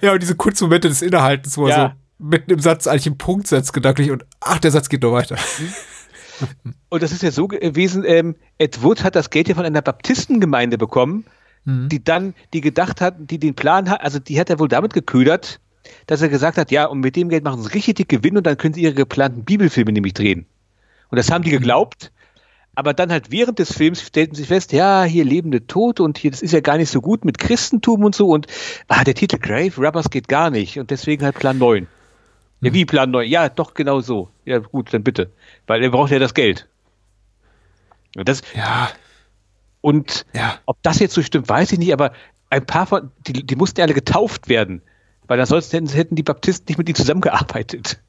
Ja, und diese kurzen Momente des Innehaltens, wo er ja. so mitten im Satz eigentlich einen Punkt setzt, gedanklich und ach, der Satz geht noch weiter. Und das ist ja so gewesen, ähm, Ed Wood hat das Geld ja von einer Baptistengemeinde bekommen, mhm. die dann, die gedacht hat, die den Plan hat, also die hat er wohl damit geködert, dass er gesagt hat, ja, und mit dem Geld machen sie richtig dick Gewinn und dann können sie ihre geplanten Bibelfilme nämlich drehen. Und das haben die mhm. geglaubt. Aber dann halt während des Films stellten sie fest, ja, hier lebende Tote und hier, das ist ja gar nicht so gut mit Christentum und so und ah, der Titel Grave Rubbers geht gar nicht und deswegen halt Plan 9. Ja, wie mhm. Plan 9? Ja, doch genau so. Ja, gut, dann bitte. Weil er braucht ja das Geld. Und das, ja. Und ja. ob das jetzt so stimmt, weiß ich nicht, aber ein paar von, die, die mussten ja alle getauft werden, weil ansonsten hätten die Baptisten nicht mit ihnen zusammengearbeitet.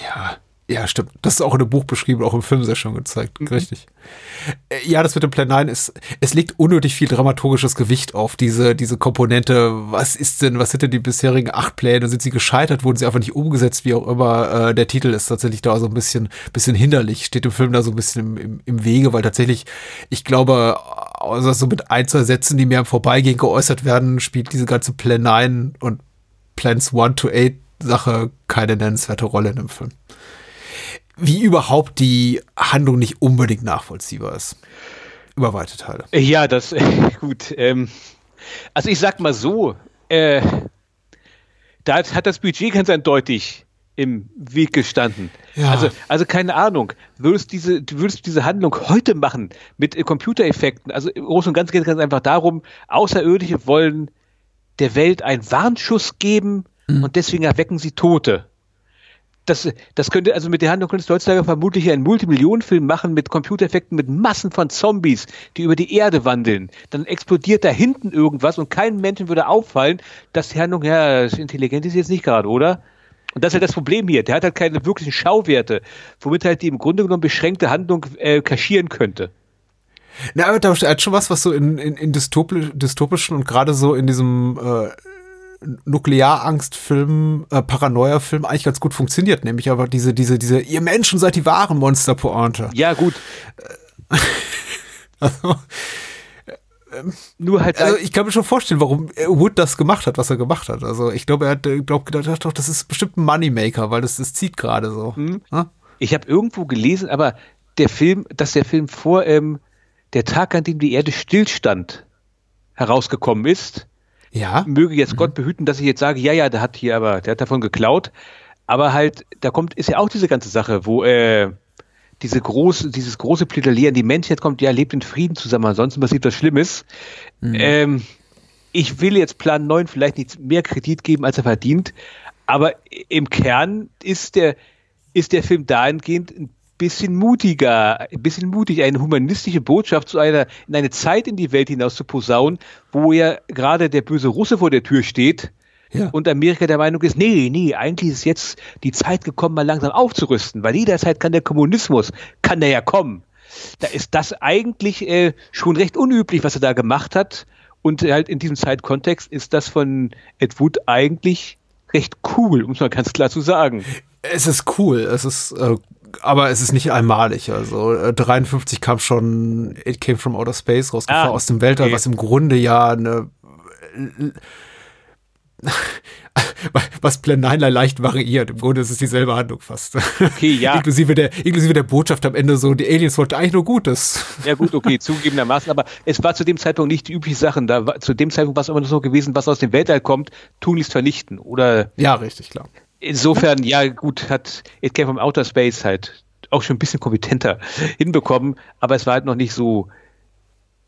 Ja, ja, stimmt. Das ist auch in dem Buch beschrieben, auch im Film sehr schon gezeigt. Mhm. Richtig. Äh, ja, das mit dem Plan 9 ist, es legt unnötig viel dramaturgisches Gewicht auf diese, diese Komponente. Was ist denn, was sind denn die bisherigen acht Pläne? Sind sie gescheitert? Wurden sie einfach nicht umgesetzt? Wie auch immer. Äh, der Titel ist tatsächlich da so ein bisschen, bisschen hinderlich. Steht im Film da so ein bisschen im, im, im Wege, weil tatsächlich, ich glaube, außer so mit ein, zwei Sätzen, die mir im Vorbeigehen geäußert werden, spielt diese ganze Plan 9 und Plans 1 to 8 Sache keine nennenswerte Rolle in dem Film wie überhaupt die Handlung nicht unbedingt nachvollziehbar ist. Über weite Teile. Ja, das, [laughs] gut. Ähm, also ich sag mal so, äh, da hat, das Budget ganz eindeutig im Weg gestanden. Ja. Also, also keine Ahnung, würdest diese, würdest diese Handlung heute machen mit äh, Computereffekten, also im Großen und Ganzen geht es ganz einfach darum, Außerirdische wollen der Welt einen Warnschuss geben mhm. und deswegen erwecken sie Tote das, das könnte, also mit der Handlung könntest du heutzutage vermutlich einen Multimillionenfilm machen mit Computereffekten, mit Massen von Zombies, die über die Erde wandeln. Dann explodiert da hinten irgendwas und keinem Menschen würde auffallen, dass die Handlung, ja, intelligent ist jetzt nicht gerade, oder? Und das ist ja das Problem hier. Der hat halt keine wirklichen Schauwerte, womit halt die im Grunde genommen beschränkte Handlung äh, kaschieren könnte. Na, aber da hat schon was, was so in, in, in dystopischen und gerade so in diesem äh, Nuklearangstfilm, äh, Paranoia-Film eigentlich ganz gut funktioniert, nämlich aber diese, diese, diese, ihr Menschen seid die wahren Monster-Pointe. Ja, gut. [laughs] also, ähm, Nur halt. Also ich kann mir schon vorstellen, warum Wood das gemacht hat, was er gemacht hat. Also ich glaube, er hat äh, glaub, gedacht, doch, das ist bestimmt ein Moneymaker, weil das, das zieht gerade so. Mhm. Ich habe irgendwo gelesen, aber der Film, dass der Film vor ähm, der Tag, an dem die Erde stillstand, herausgekommen ist, ja. Möge jetzt mhm. Gott behüten, dass ich jetzt sage, ja, ja, der hat hier aber, der hat davon geklaut. Aber halt, da kommt, ist ja auch diese ganze Sache, wo äh, diese große, dieses große Plädoyer an die Menschheit kommt, ja, lebt in Frieden zusammen, ansonsten passiert was Schlimmes. Mhm. Ähm, ich will jetzt Plan 9 vielleicht nicht mehr Kredit geben, als er verdient, aber im Kern ist der, ist der Film dahingehend ein bisschen mutiger, ein bisschen mutig, eine humanistische Botschaft zu einer, in eine Zeit in die Welt hinaus zu posaunen, wo ja gerade der böse Russe vor der Tür steht ja. und Amerika der Meinung ist, nee, nee, eigentlich ist jetzt die Zeit gekommen, mal langsam aufzurüsten, weil jederzeit kann der Kommunismus, kann der ja kommen. Da ist das eigentlich äh, schon recht unüblich, was er da gemacht hat. Und halt in diesem Zeitkontext ist das von Ed Wood eigentlich recht cool, um es mal ganz klar zu sagen. Es ist cool, es ist äh, aber es ist nicht einmalig. Also äh, 53 kam schon It Came from Outer Space rausgefahren ah, aus dem Weltall, okay. was im Grunde ja eine [laughs] was Plan 9 leicht variiert. Im Grunde ist es dieselbe Handlung fast. Okay, ja. [laughs] inklusive, der, inklusive der Botschaft am Ende so, die Aliens wollten eigentlich nur Gutes. Ja gut, okay, [laughs] zugegebenermaßen, aber es war zu dem Zeitpunkt nicht die übliche Sache. Da war, zu dem Zeitpunkt war es immer nur so gewesen, was aus dem Weltall kommt, tunlichst vernichten. Oder ja, richtig, klar. Insofern, ja gut, hat It Came from Outer Space halt auch schon ein bisschen kompetenter hinbekommen, aber es war halt noch nicht so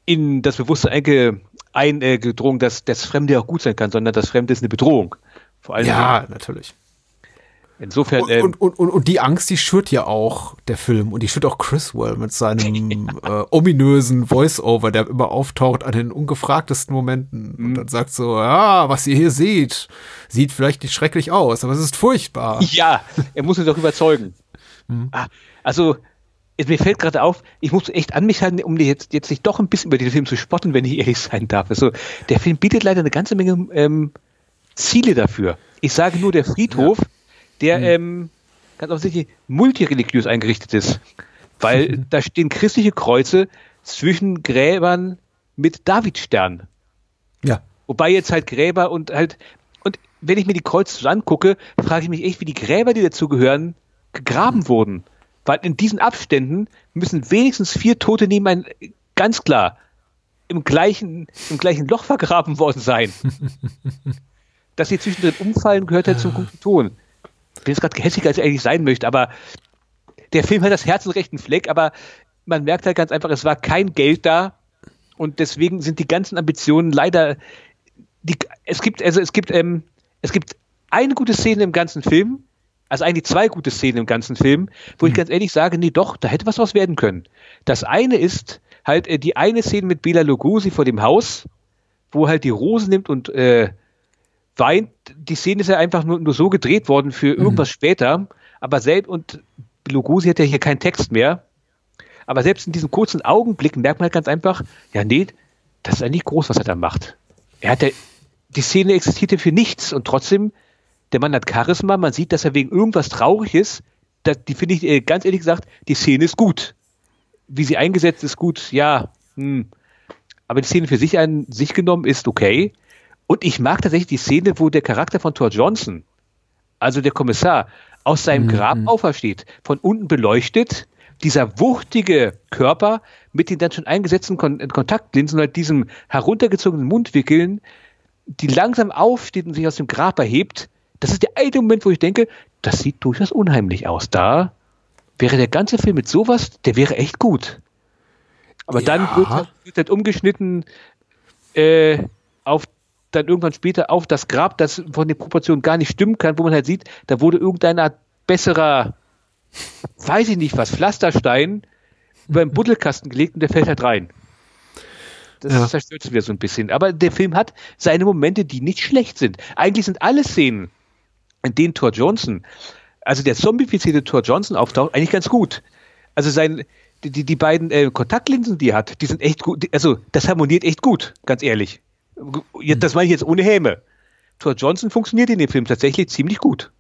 in das Bewusstsein einge, eingedrungen, dass das Fremde auch gut sein kann, sondern das Fremde ist eine Bedrohung. Vor allem ja, natürlich. Insofern. Und, ähm, und, und, und, die Angst, die schürt ja auch der Film und die schürt auch Chriswell mit seinem [laughs] äh, ominösen Voice-Over, der immer auftaucht an den ungefragtesten Momenten mhm. und dann sagt so, ja, was ihr hier seht, sieht vielleicht nicht schrecklich aus, aber es ist furchtbar. Ja, er muss uns doch überzeugen. Mhm. Ah, also, mir fällt gerade auf, ich muss echt an mich halten, um jetzt, jetzt nicht doch ein bisschen über den Film zu spotten, wenn ich ehrlich sein darf. Also, der Film bietet leider eine ganze Menge ähm, Ziele dafür. Ich sage nur der Friedhof, ja. Der mhm. ähm, ganz offensichtlich multireligiös eingerichtet ist. Weil mhm. [laughs] da stehen christliche Kreuze zwischen Gräbern mit Davidstern. Ja. Wobei jetzt halt Gräber und halt, und wenn ich mir die Kreuze so angucke, frage ich mich echt, wie die Gräber, die dazugehören, gegraben mhm. wurden. Weil in diesen Abständen müssen wenigstens vier Tote nebeneinander, ganz klar, im gleichen, im gleichen Loch vergraben worden sein. [laughs] dass sie zwischendrin umfallen, gehört ja zum guten Ton. Ich bin jetzt gerade gehässiger, als ich eigentlich sein möchte, aber der Film hat das Herz und rechten Fleck, aber man merkt halt ganz einfach, es war kein Geld da und deswegen sind die ganzen Ambitionen leider, die, es gibt, also es gibt, ähm, es gibt eine gute Szene im ganzen Film, also eigentlich zwei gute Szenen im ganzen Film, wo mhm. ich ganz ehrlich sage, nee, doch, da hätte was was werden können. Das eine ist halt äh, die eine Szene mit Bela Lugosi vor dem Haus, wo halt die Rose nimmt und äh, weint, die Szene ist ja einfach nur, nur so gedreht worden für mhm. irgendwas mhm. später, aber selbst, und Lugosi hat ja hier keinen Text mehr, aber selbst in diesen kurzen Augenblicken merkt man halt ganz einfach, ja, nee, das ist eigentlich groß, was er da macht. Er hat ja, die Szene existierte für nichts und trotzdem, der Mann hat Charisma, man sieht, dass er wegen irgendwas traurig ist, das, die finde ich, äh, ganz ehrlich gesagt, die Szene ist gut. Wie sie eingesetzt ist gut, ja, hm. aber die Szene für sich an sich genommen ist okay. Und ich mag tatsächlich die Szene, wo der Charakter von Thor Johnson, also der Kommissar, aus seinem mhm. Grab aufersteht, von unten beleuchtet, dieser wuchtige Körper mit den dann schon eingesetzten Kon Kontaktlinsen und halt diesem heruntergezogenen Mundwickeln, die langsam aufsteht und sich aus dem Grab erhebt. Das ist der eine Moment, wo ich denke, das sieht durchaus unheimlich aus. Da wäre der ganze Film mit sowas, der wäre echt gut. Aber ja. dann wird halt, wird halt umgeschnitten äh, auf dann irgendwann später auf das Grab, das von den Proportionen gar nicht stimmen kann, wo man halt sieht, da wurde irgendeine Art besserer, weiß ich nicht was, Pflasterstein über den Buddelkasten gelegt und der fällt halt rein. Das ja. zerstört es wieder so ein bisschen. Aber der Film hat seine Momente, die nicht schlecht sind. Eigentlich sind alle Szenen, in denen Thor Johnson, also der zombifizierte Thor Johnson auftaucht, eigentlich ganz gut. Also sein, die, die beiden äh, Kontaktlinsen, die er hat, die sind echt gut. Also das harmoniert echt gut, ganz ehrlich. Das meine ich jetzt ohne Häme. Thor Johnson funktioniert in dem Film tatsächlich ziemlich gut.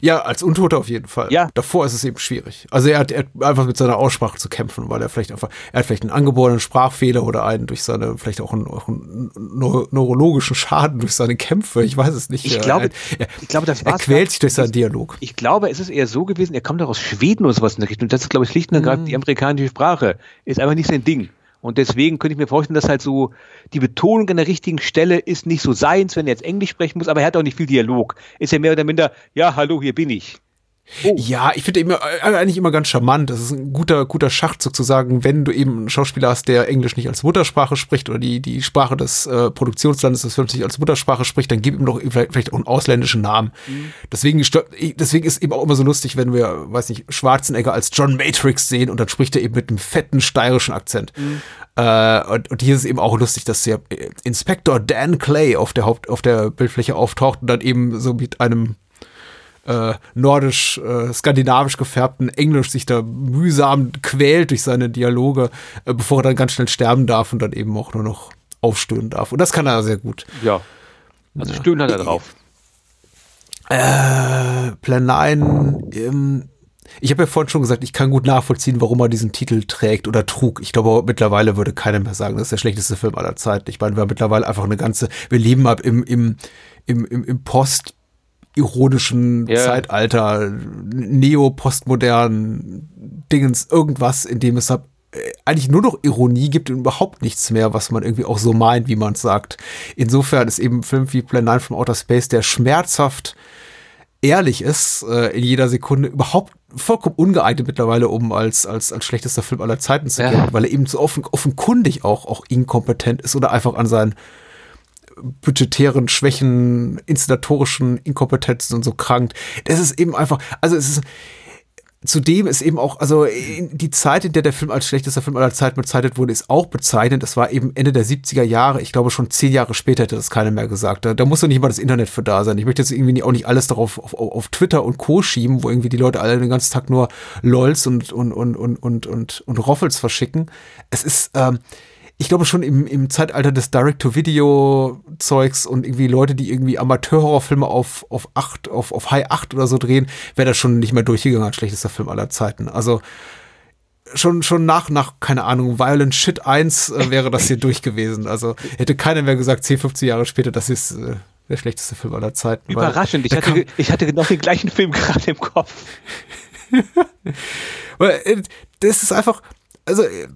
Ja, als Untoter auf jeden Fall. Ja. Davor ist es eben schwierig. Also er hat, er hat einfach mit seiner Aussprache zu kämpfen, weil er vielleicht einfach, er hat vielleicht einen angeborenen Sprachfehler oder einen durch seine, vielleicht auch einen, auch einen neurologischen Schaden durch seine Kämpfe. Ich weiß es nicht. Ich glaube, er, ich glaube, das Er quält sich durch seinen Dialog. Ich glaube, es ist eher so gewesen, er kommt doch aus Schweden oder sowas in der Richtung. Das ist, glaube ich, schlicht und ergreifend mm. die amerikanische Sprache. Ist einfach nicht sein Ding. Und deswegen könnte ich mir vorstellen, dass halt so die Betonung an der richtigen Stelle ist nicht so seins, wenn er jetzt Englisch sprechen muss, aber er hat auch nicht viel Dialog. Ist ja mehr oder minder, ja, hallo, hier bin ich. Oh. Ja, ich finde immer, äh, eigentlich immer ganz charmant. Das ist ein guter, guter Schachzug zu sagen, wenn du eben einen Schauspieler hast, der Englisch nicht als Muttersprache spricht oder die, die Sprache des äh, Produktionslandes des Films nicht als Muttersprache spricht, dann gib ihm doch vielleicht, vielleicht auch einen ausländischen Namen. Mhm. Deswegen, deswegen ist eben auch immer so lustig, wenn wir, weiß nicht, Schwarzenegger als John Matrix sehen und dann spricht er eben mit einem fetten steirischen Akzent. Mhm. Äh, und, und hier ist es eben auch lustig, dass der Inspektor Dan Clay auf der Haupt, auf der Bildfläche auftaucht und dann eben so mit einem äh, nordisch, äh, skandinavisch gefärbten Englisch sich da mühsam quält durch seine Dialoge, äh, bevor er dann ganz schnell sterben darf und dann eben auch nur noch aufstöhnen darf. Und das kann er sehr gut. Ja. Also stöhnen hat er drauf. Äh, Plan 9, ähm, ich habe ja vorhin schon gesagt, ich kann gut nachvollziehen, warum er diesen Titel trägt oder trug. Ich glaube, mittlerweile würde keiner mehr sagen, das ist der schlechteste Film aller Zeiten. Ich meine, wir haben mittlerweile einfach eine ganze, wir leben ab im, im, im, im, im Post- ironischen ja. Zeitalter, neo-postmodern Dingens, irgendwas, in dem es eigentlich nur noch Ironie gibt und überhaupt nichts mehr, was man irgendwie auch so meint, wie man es sagt. Insofern ist eben ein Film wie Plan 9 from Outer Space, der schmerzhaft ehrlich ist, äh, in jeder Sekunde, überhaupt vollkommen ungeeignet mittlerweile, um als, als, als schlechtester Film aller Zeiten zu gelten, ja. weil er eben so offen, offenkundig auch, auch inkompetent ist oder einfach an seinen budgetären Schwächen, inszenatorischen Inkompetenzen und so krankt. Das ist eben einfach, also es ist, zudem ist eben auch, also die Zeit, in der der Film als schlechtester Film aller Zeiten bezeichnet wurde, ist auch bezeichnend. Das war eben Ende der 70er Jahre. Ich glaube, schon zehn Jahre später hätte das keiner mehr gesagt. Da, da muss doch nicht mal das Internet für da sein. Ich möchte jetzt irgendwie auch nicht alles darauf auf, auf Twitter und Co. schieben, wo irgendwie die Leute alle den ganzen Tag nur LOLs und, und, und, und, und, und, und Roffels verschicken. Es ist, ähm, ich glaube schon im, im Zeitalter des Direct-to-Video-Zeugs und irgendwie Leute, die irgendwie Amateur-Horrorfilme auf, auf 8, auf, auf High 8 oder so drehen, wäre das schon nicht mehr durchgegangen als schlechtester Film aller Zeiten. Also schon, schon nach, nach, keine Ahnung, Violent Shit 1 äh, wäre das hier durch gewesen. Also hätte keiner mehr gesagt, 10, 15 Jahre später, das ist äh, der schlechteste Film aller Zeiten. Überraschend, ich hatte, ich hatte genau den gleichen Film [laughs] gerade im Kopf. [laughs] weil, äh, das ist einfach, also, äh,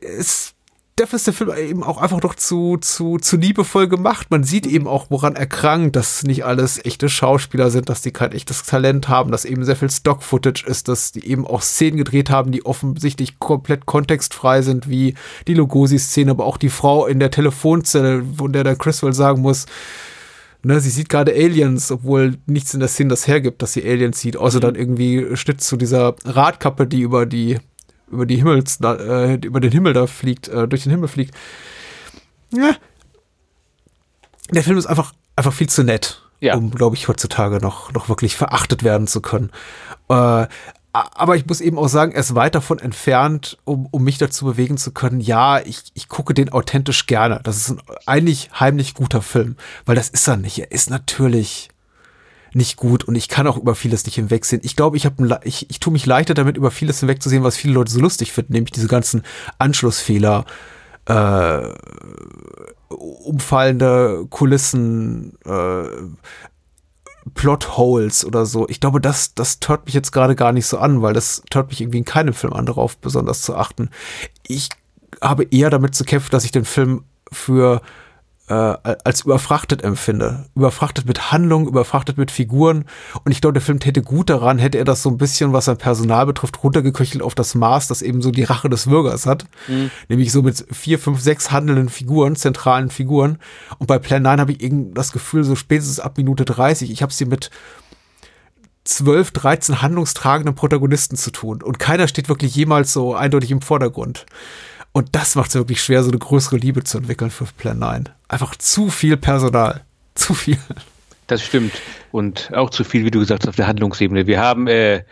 es dafür ist der Film eben auch einfach doch zu, zu, zu liebevoll gemacht. Man sieht eben auch, woran er krankt, dass nicht alles echte Schauspieler sind, dass die kein echtes Talent haben, dass eben sehr viel Stock-Footage ist, dass die eben auch Szenen gedreht haben, die offensichtlich komplett kontextfrei sind, wie die Lugosi-Szene, aber auch die Frau in der Telefonzelle, wo der der Criswell sagen muss, Ne, sie sieht gerade Aliens, obwohl nichts in der Szene das hergibt, dass sie Aliens sieht, außer mhm. dann irgendwie Schnitt zu dieser Radkappe, die über die über die Himmels, äh, über den Himmel da fliegt, äh, durch den Himmel fliegt. Ja. Der Film ist einfach, einfach viel zu nett, ja. um, glaube ich, heutzutage noch, noch wirklich verachtet werden zu können. Äh, aber ich muss eben auch sagen, er ist weit davon entfernt, um, um mich dazu bewegen zu können, ja, ich, ich gucke den authentisch gerne. Das ist ein eigentlich heimlich guter Film, weil das ist er nicht. Er ist natürlich nicht gut und ich kann auch über vieles nicht hinwegsehen. Ich glaube, ich habe ich, ich tue mich leichter damit, über vieles hinwegzusehen, was viele Leute so lustig finden, nämlich diese ganzen Anschlussfehler, äh, umfallende Kulissen, äh, Plotholes oder so. Ich glaube, das, das tört mich jetzt gerade gar nicht so an, weil das tört mich irgendwie in keinem Film an, darauf besonders zu achten. Ich habe eher damit zu kämpfen, dass ich den Film für äh, als überfrachtet empfinde. Überfrachtet mit Handlung, überfrachtet mit Figuren. Und ich glaube, der Film täte gut daran, hätte er das so ein bisschen, was sein Personal betrifft, runtergeköchelt auf das Maß, das eben so die Rache des Bürgers hat. Mhm. Nämlich so mit vier, fünf, sechs handelnden Figuren, zentralen Figuren. Und bei Plan 9 habe ich irgendwie das Gefühl, so spätestens ab Minute 30, ich habe sie mit 12, 13 handlungstragenden Protagonisten zu tun. Und keiner steht wirklich jemals so eindeutig im Vordergrund. Und das macht es wirklich schwer, so eine größere Liebe zu entwickeln für Plan 9. Einfach zu viel Personal. [laughs] Zu viel. Das stimmt. Und auch zu viel, wie du gesagt hast, auf der Handlungsebene. Wir haben äh,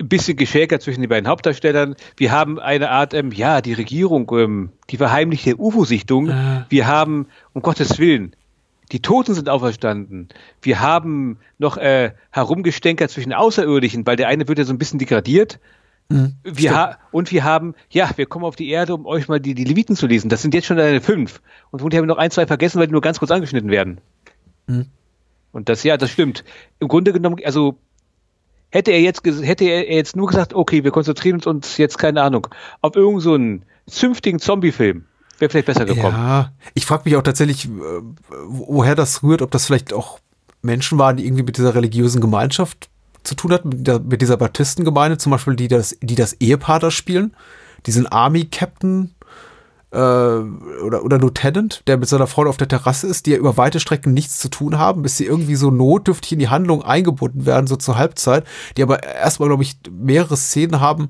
ein bisschen geschäkert zwischen den beiden Hauptdarstellern. Wir haben eine Art, ähm, ja, die Regierung, ähm, die verheimlichte UFO-Sichtung. Äh. Wir haben, um Gottes Willen, die Toten sind auferstanden. Wir haben noch äh, herumgestänkert zwischen Außerirdischen, weil der eine wird ja so ein bisschen degradiert Mhm, wir und wir haben, ja, wir kommen auf die Erde, um euch mal die, die Leviten zu lesen. Das sind jetzt schon deine fünf. Und wir haben noch ein, zwei vergessen, weil die nur ganz kurz angeschnitten werden. Mhm. Und das, ja, das stimmt. Im Grunde genommen, also hätte er jetzt, hätte er jetzt nur gesagt, okay, wir konzentrieren uns jetzt, keine Ahnung, auf irgendeinen so zünftigen Zombie-Film, wäre vielleicht besser gekommen. Ja, ich frage mich auch tatsächlich, äh, woher das rührt, ob das vielleicht auch Menschen waren, die irgendwie mit dieser religiösen Gemeinschaft zu tun hat, mit, der, mit dieser Baptistengemeinde, zum Beispiel, die das, die das Ehepaar da spielen, diesen Army-Captain äh, oder, oder Lieutenant, der mit seiner Frau auf der Terrasse ist, die ja über weite Strecken nichts zu tun haben, bis sie irgendwie so notdürftig in die Handlung eingebunden werden, so zur Halbzeit, die aber erstmal, glaube ich, mehrere Szenen haben,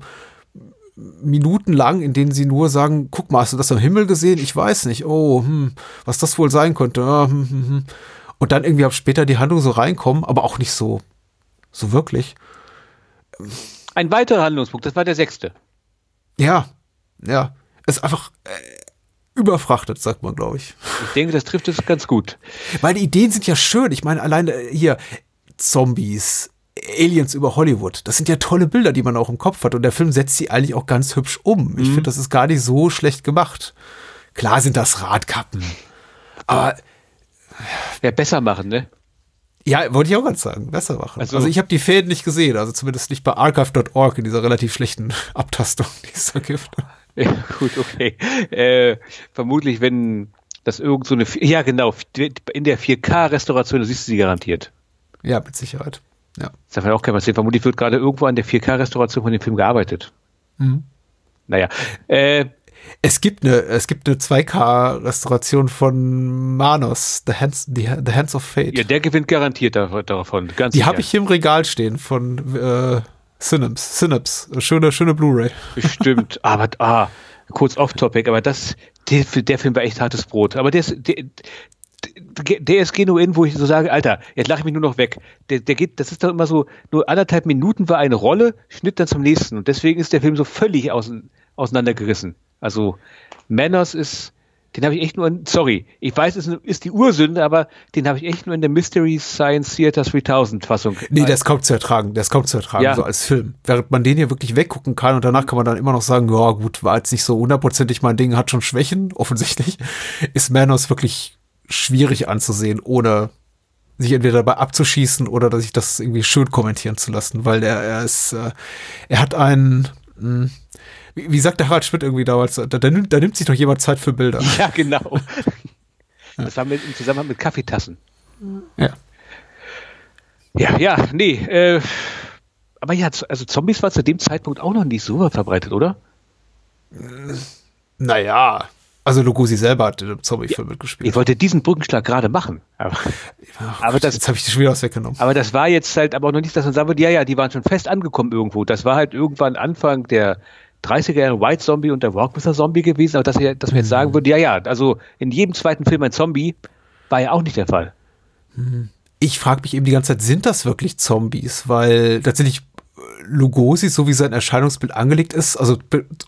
minutenlang, in denen sie nur sagen, guck mal, hast du das am Himmel gesehen? Ich weiß nicht. Oh, hm, was das wohl sein könnte. Ah, hm, hm, hm. Und dann irgendwie später die Handlung so reinkommen, aber auch nicht so so wirklich. Ein weiterer Handlungspunkt, das war der sechste. Ja, ja. Ist einfach äh, überfrachtet, sagt man, glaube ich. Ich denke, das trifft es ganz gut. Weil die Ideen sind ja schön. Ich meine, alleine hier Zombies, Aliens über Hollywood. Das sind ja tolle Bilder, die man auch im Kopf hat. Und der Film setzt sie eigentlich auch ganz hübsch um. Ich mhm. finde, das ist gar nicht so schlecht gemacht. Klar sind das Radkappen. Aber. Ja, besser machen, ne? Ja, wollte ich auch ganz sagen. Besser machen. Also, also ich habe die Fäden nicht gesehen. Also zumindest nicht bei archive.org in dieser relativ schlechten [laughs] Abtastung, die es da gibt. Ja, gut, okay. Äh, vermutlich, wenn das irgend so eine. Ja, genau. In der 4K-Restauration siehst du sie garantiert. Ja, mit Sicherheit. Ja. Das darf man auch kein was sehen. Vermutlich wird gerade irgendwo an der 4K-Restauration von dem Film gearbeitet. Mhm. Naja. Äh, es gibt eine, es gibt eine 2K-Restauration von Manos, The Hands, the, the, Hands of Fate. Ja, der gewinnt garantiert davon. Ganz die habe ich hier im Regal stehen von äh, Synapse. Synapse. Schöne, schöne Blu-ray. Bestimmt. [laughs] aber ah, kurz off-topic, aber das, der, der Film war echt hartes Brot. Aber der ist, der, der ist genuin, wo ich so sage, Alter, jetzt lache ich mich nur noch weg. Der, der geht, das ist doch immer so, nur anderthalb Minuten war eine Rolle, Schnitt dann zum nächsten. Und deswegen ist der Film so völlig außen, auseinandergerissen. Also Manners ist, den habe ich echt nur in, sorry, ich weiß, es ist die Ursünde, aber den habe ich echt nur in der Mystery Science Theater 3000 Fassung. Nee, das kommt zu ertragen, das kommt zu ertragen, ja. so als Film. Während man den hier wirklich weggucken kann und danach kann man dann immer noch sagen, ja gut, war jetzt nicht so hundertprozentig mein Ding, hat schon Schwächen, [laughs] offensichtlich, ist Manos wirklich schwierig anzusehen, ohne sich entweder dabei abzuschießen oder sich das irgendwie schön kommentieren zu lassen, weil er, er ist, äh, er hat einen, mh, wie, wie sagte Harald Schmidt irgendwie damals, da, da, nimmt, da nimmt sich doch jemand Zeit für Bilder. [laughs] Ja, genau. [laughs] Das war mit, im Zusammenhang mit Kaffeetassen. Ja. Ja, ja, nee. Äh, aber ja, also Zombies war zu dem Zeitpunkt auch noch nicht so verbreitet, oder? Naja, also Lugosi selber hat im Zombie-Film ja, mitgespielt. Ich wollte diesen Brückenschlag gerade machen. Aber, Ach, [laughs] aber das, jetzt habe ich die schon wieder weggenommen. Aber das war jetzt halt aber auch noch nicht, dass man sagen würde, ja, ja, die waren schon fest angekommen irgendwo. Das war halt irgendwann Anfang der 30er Jahre White Zombie und der Rockmesser Zombie gewesen, aber dass wir, dass wir jetzt sagen mhm. würden, ja, ja, also in jedem zweiten Film ein Zombie, war ja auch nicht der Fall. Mhm. Ich frage mich eben die ganze Zeit, sind das wirklich Zombies? Weil tatsächlich Lugosi, so wie sein Erscheinungsbild angelegt ist, also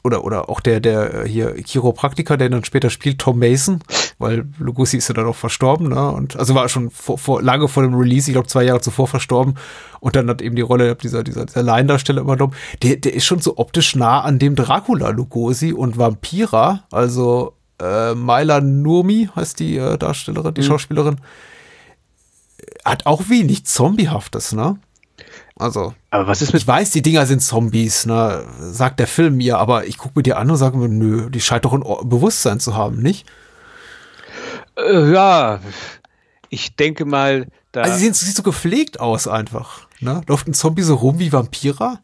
oder oder auch der der hier Chiropraktiker, der dann später spielt, Tom Mason, weil Lugosi ist ja dann auch verstorben, ne? Und also war schon vor, vor lange vor dem Release, ich glaube zwei Jahre zuvor verstorben und dann hat eben die Rolle dieser dieser, dieser Laiendarsteller übernommen. Der der ist schon so optisch nah an dem Dracula Lugosi und Vampira, also äh, Myla Nurmi heißt die äh, Darstellerin, die mhm. Schauspielerin, hat auch wenig Zombiehaftes, ne? Also, aber was ist mit ich weiß, die Dinger sind Zombies, ne, sagt der Film mir, aber ich gucke mir die an und sage mir, nö, die scheint doch ein Bewusstsein zu haben, nicht? Äh, ja, ich denke mal, da. Also, sie sieht so gepflegt aus einfach, ne? Läuft ein Zombie so rum wie Vampira?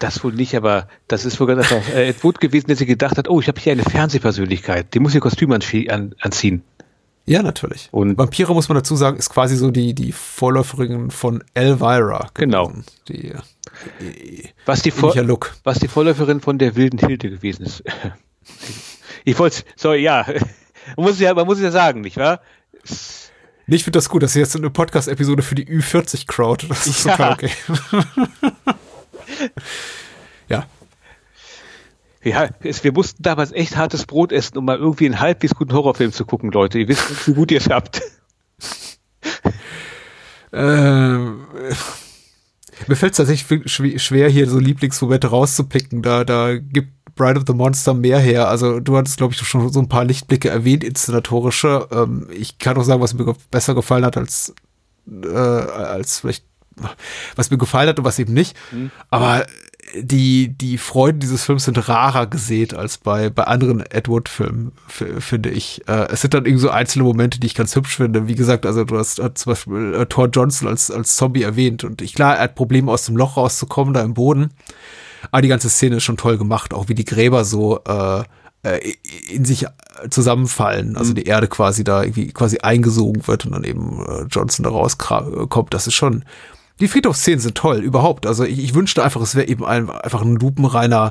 Das wohl nicht, aber das ist wohl ganz einfach äh, Ed Wood gewesen, der sich gedacht hat, oh, ich habe hier eine Fernsehpersönlichkeit, die muss ihr Kostüm anziehen. Ja, natürlich. Und Vampire, muss man dazu sagen, ist quasi so die, die Vorläuferin von Elvira. Genau. Die, die, was, die Vor Look. was die Vorläuferin von der wilden Hilde gewesen ist. [laughs] ich wollte, sorry, ja. [laughs] Man muss ja, man muss ja sagen, nicht wahr? Ich finde das gut, das ist jetzt eine Podcast-Episode für die Ü40-Crowd. Das ist ja. total okay. [laughs] ja, ja, es, wir mussten damals echt hartes Brot essen, um mal irgendwie einen halbwegs guten Horrorfilm zu gucken, Leute. Ihr wisst, wie gut ihr es habt. ähm, mir fällt es tatsächlich schwer, hier so Lieblingsmomente rauszupicken. Da, da gibt Bride of the Monster mehr her. Also du hattest, glaube ich, schon so ein paar Lichtblicke erwähnt, inszenatorische. Ähm, ich kann auch sagen, was mir besser gefallen hat als, äh, als vielleicht, was mir gefallen hat und was eben nicht. Mhm. Aber die, die Freuden dieses Films sind rarer gesät als bei, bei anderen Edward-Filmen, finde ich. Äh, es sind dann irgendwie so einzelne Momente, die ich ganz hübsch finde. Wie gesagt, also du hast äh, zum Beispiel äh, Thor Johnson als, als Zombie erwähnt und ich, klar, er hat Probleme aus dem Loch rauszukommen, da im Boden. Aber die ganze Szene ist schon toll gemacht, auch wie die Gräber so äh, äh in sich zusammenfallen, also mhm. die Erde quasi da irgendwie quasi eingesogen wird und dann eben äh, Johnson da rauskommt. Das ist schon, die Friedhofsszenen sind toll, überhaupt. Also ich, ich wünschte einfach, es wäre eben ein, einfach ein lupenreiner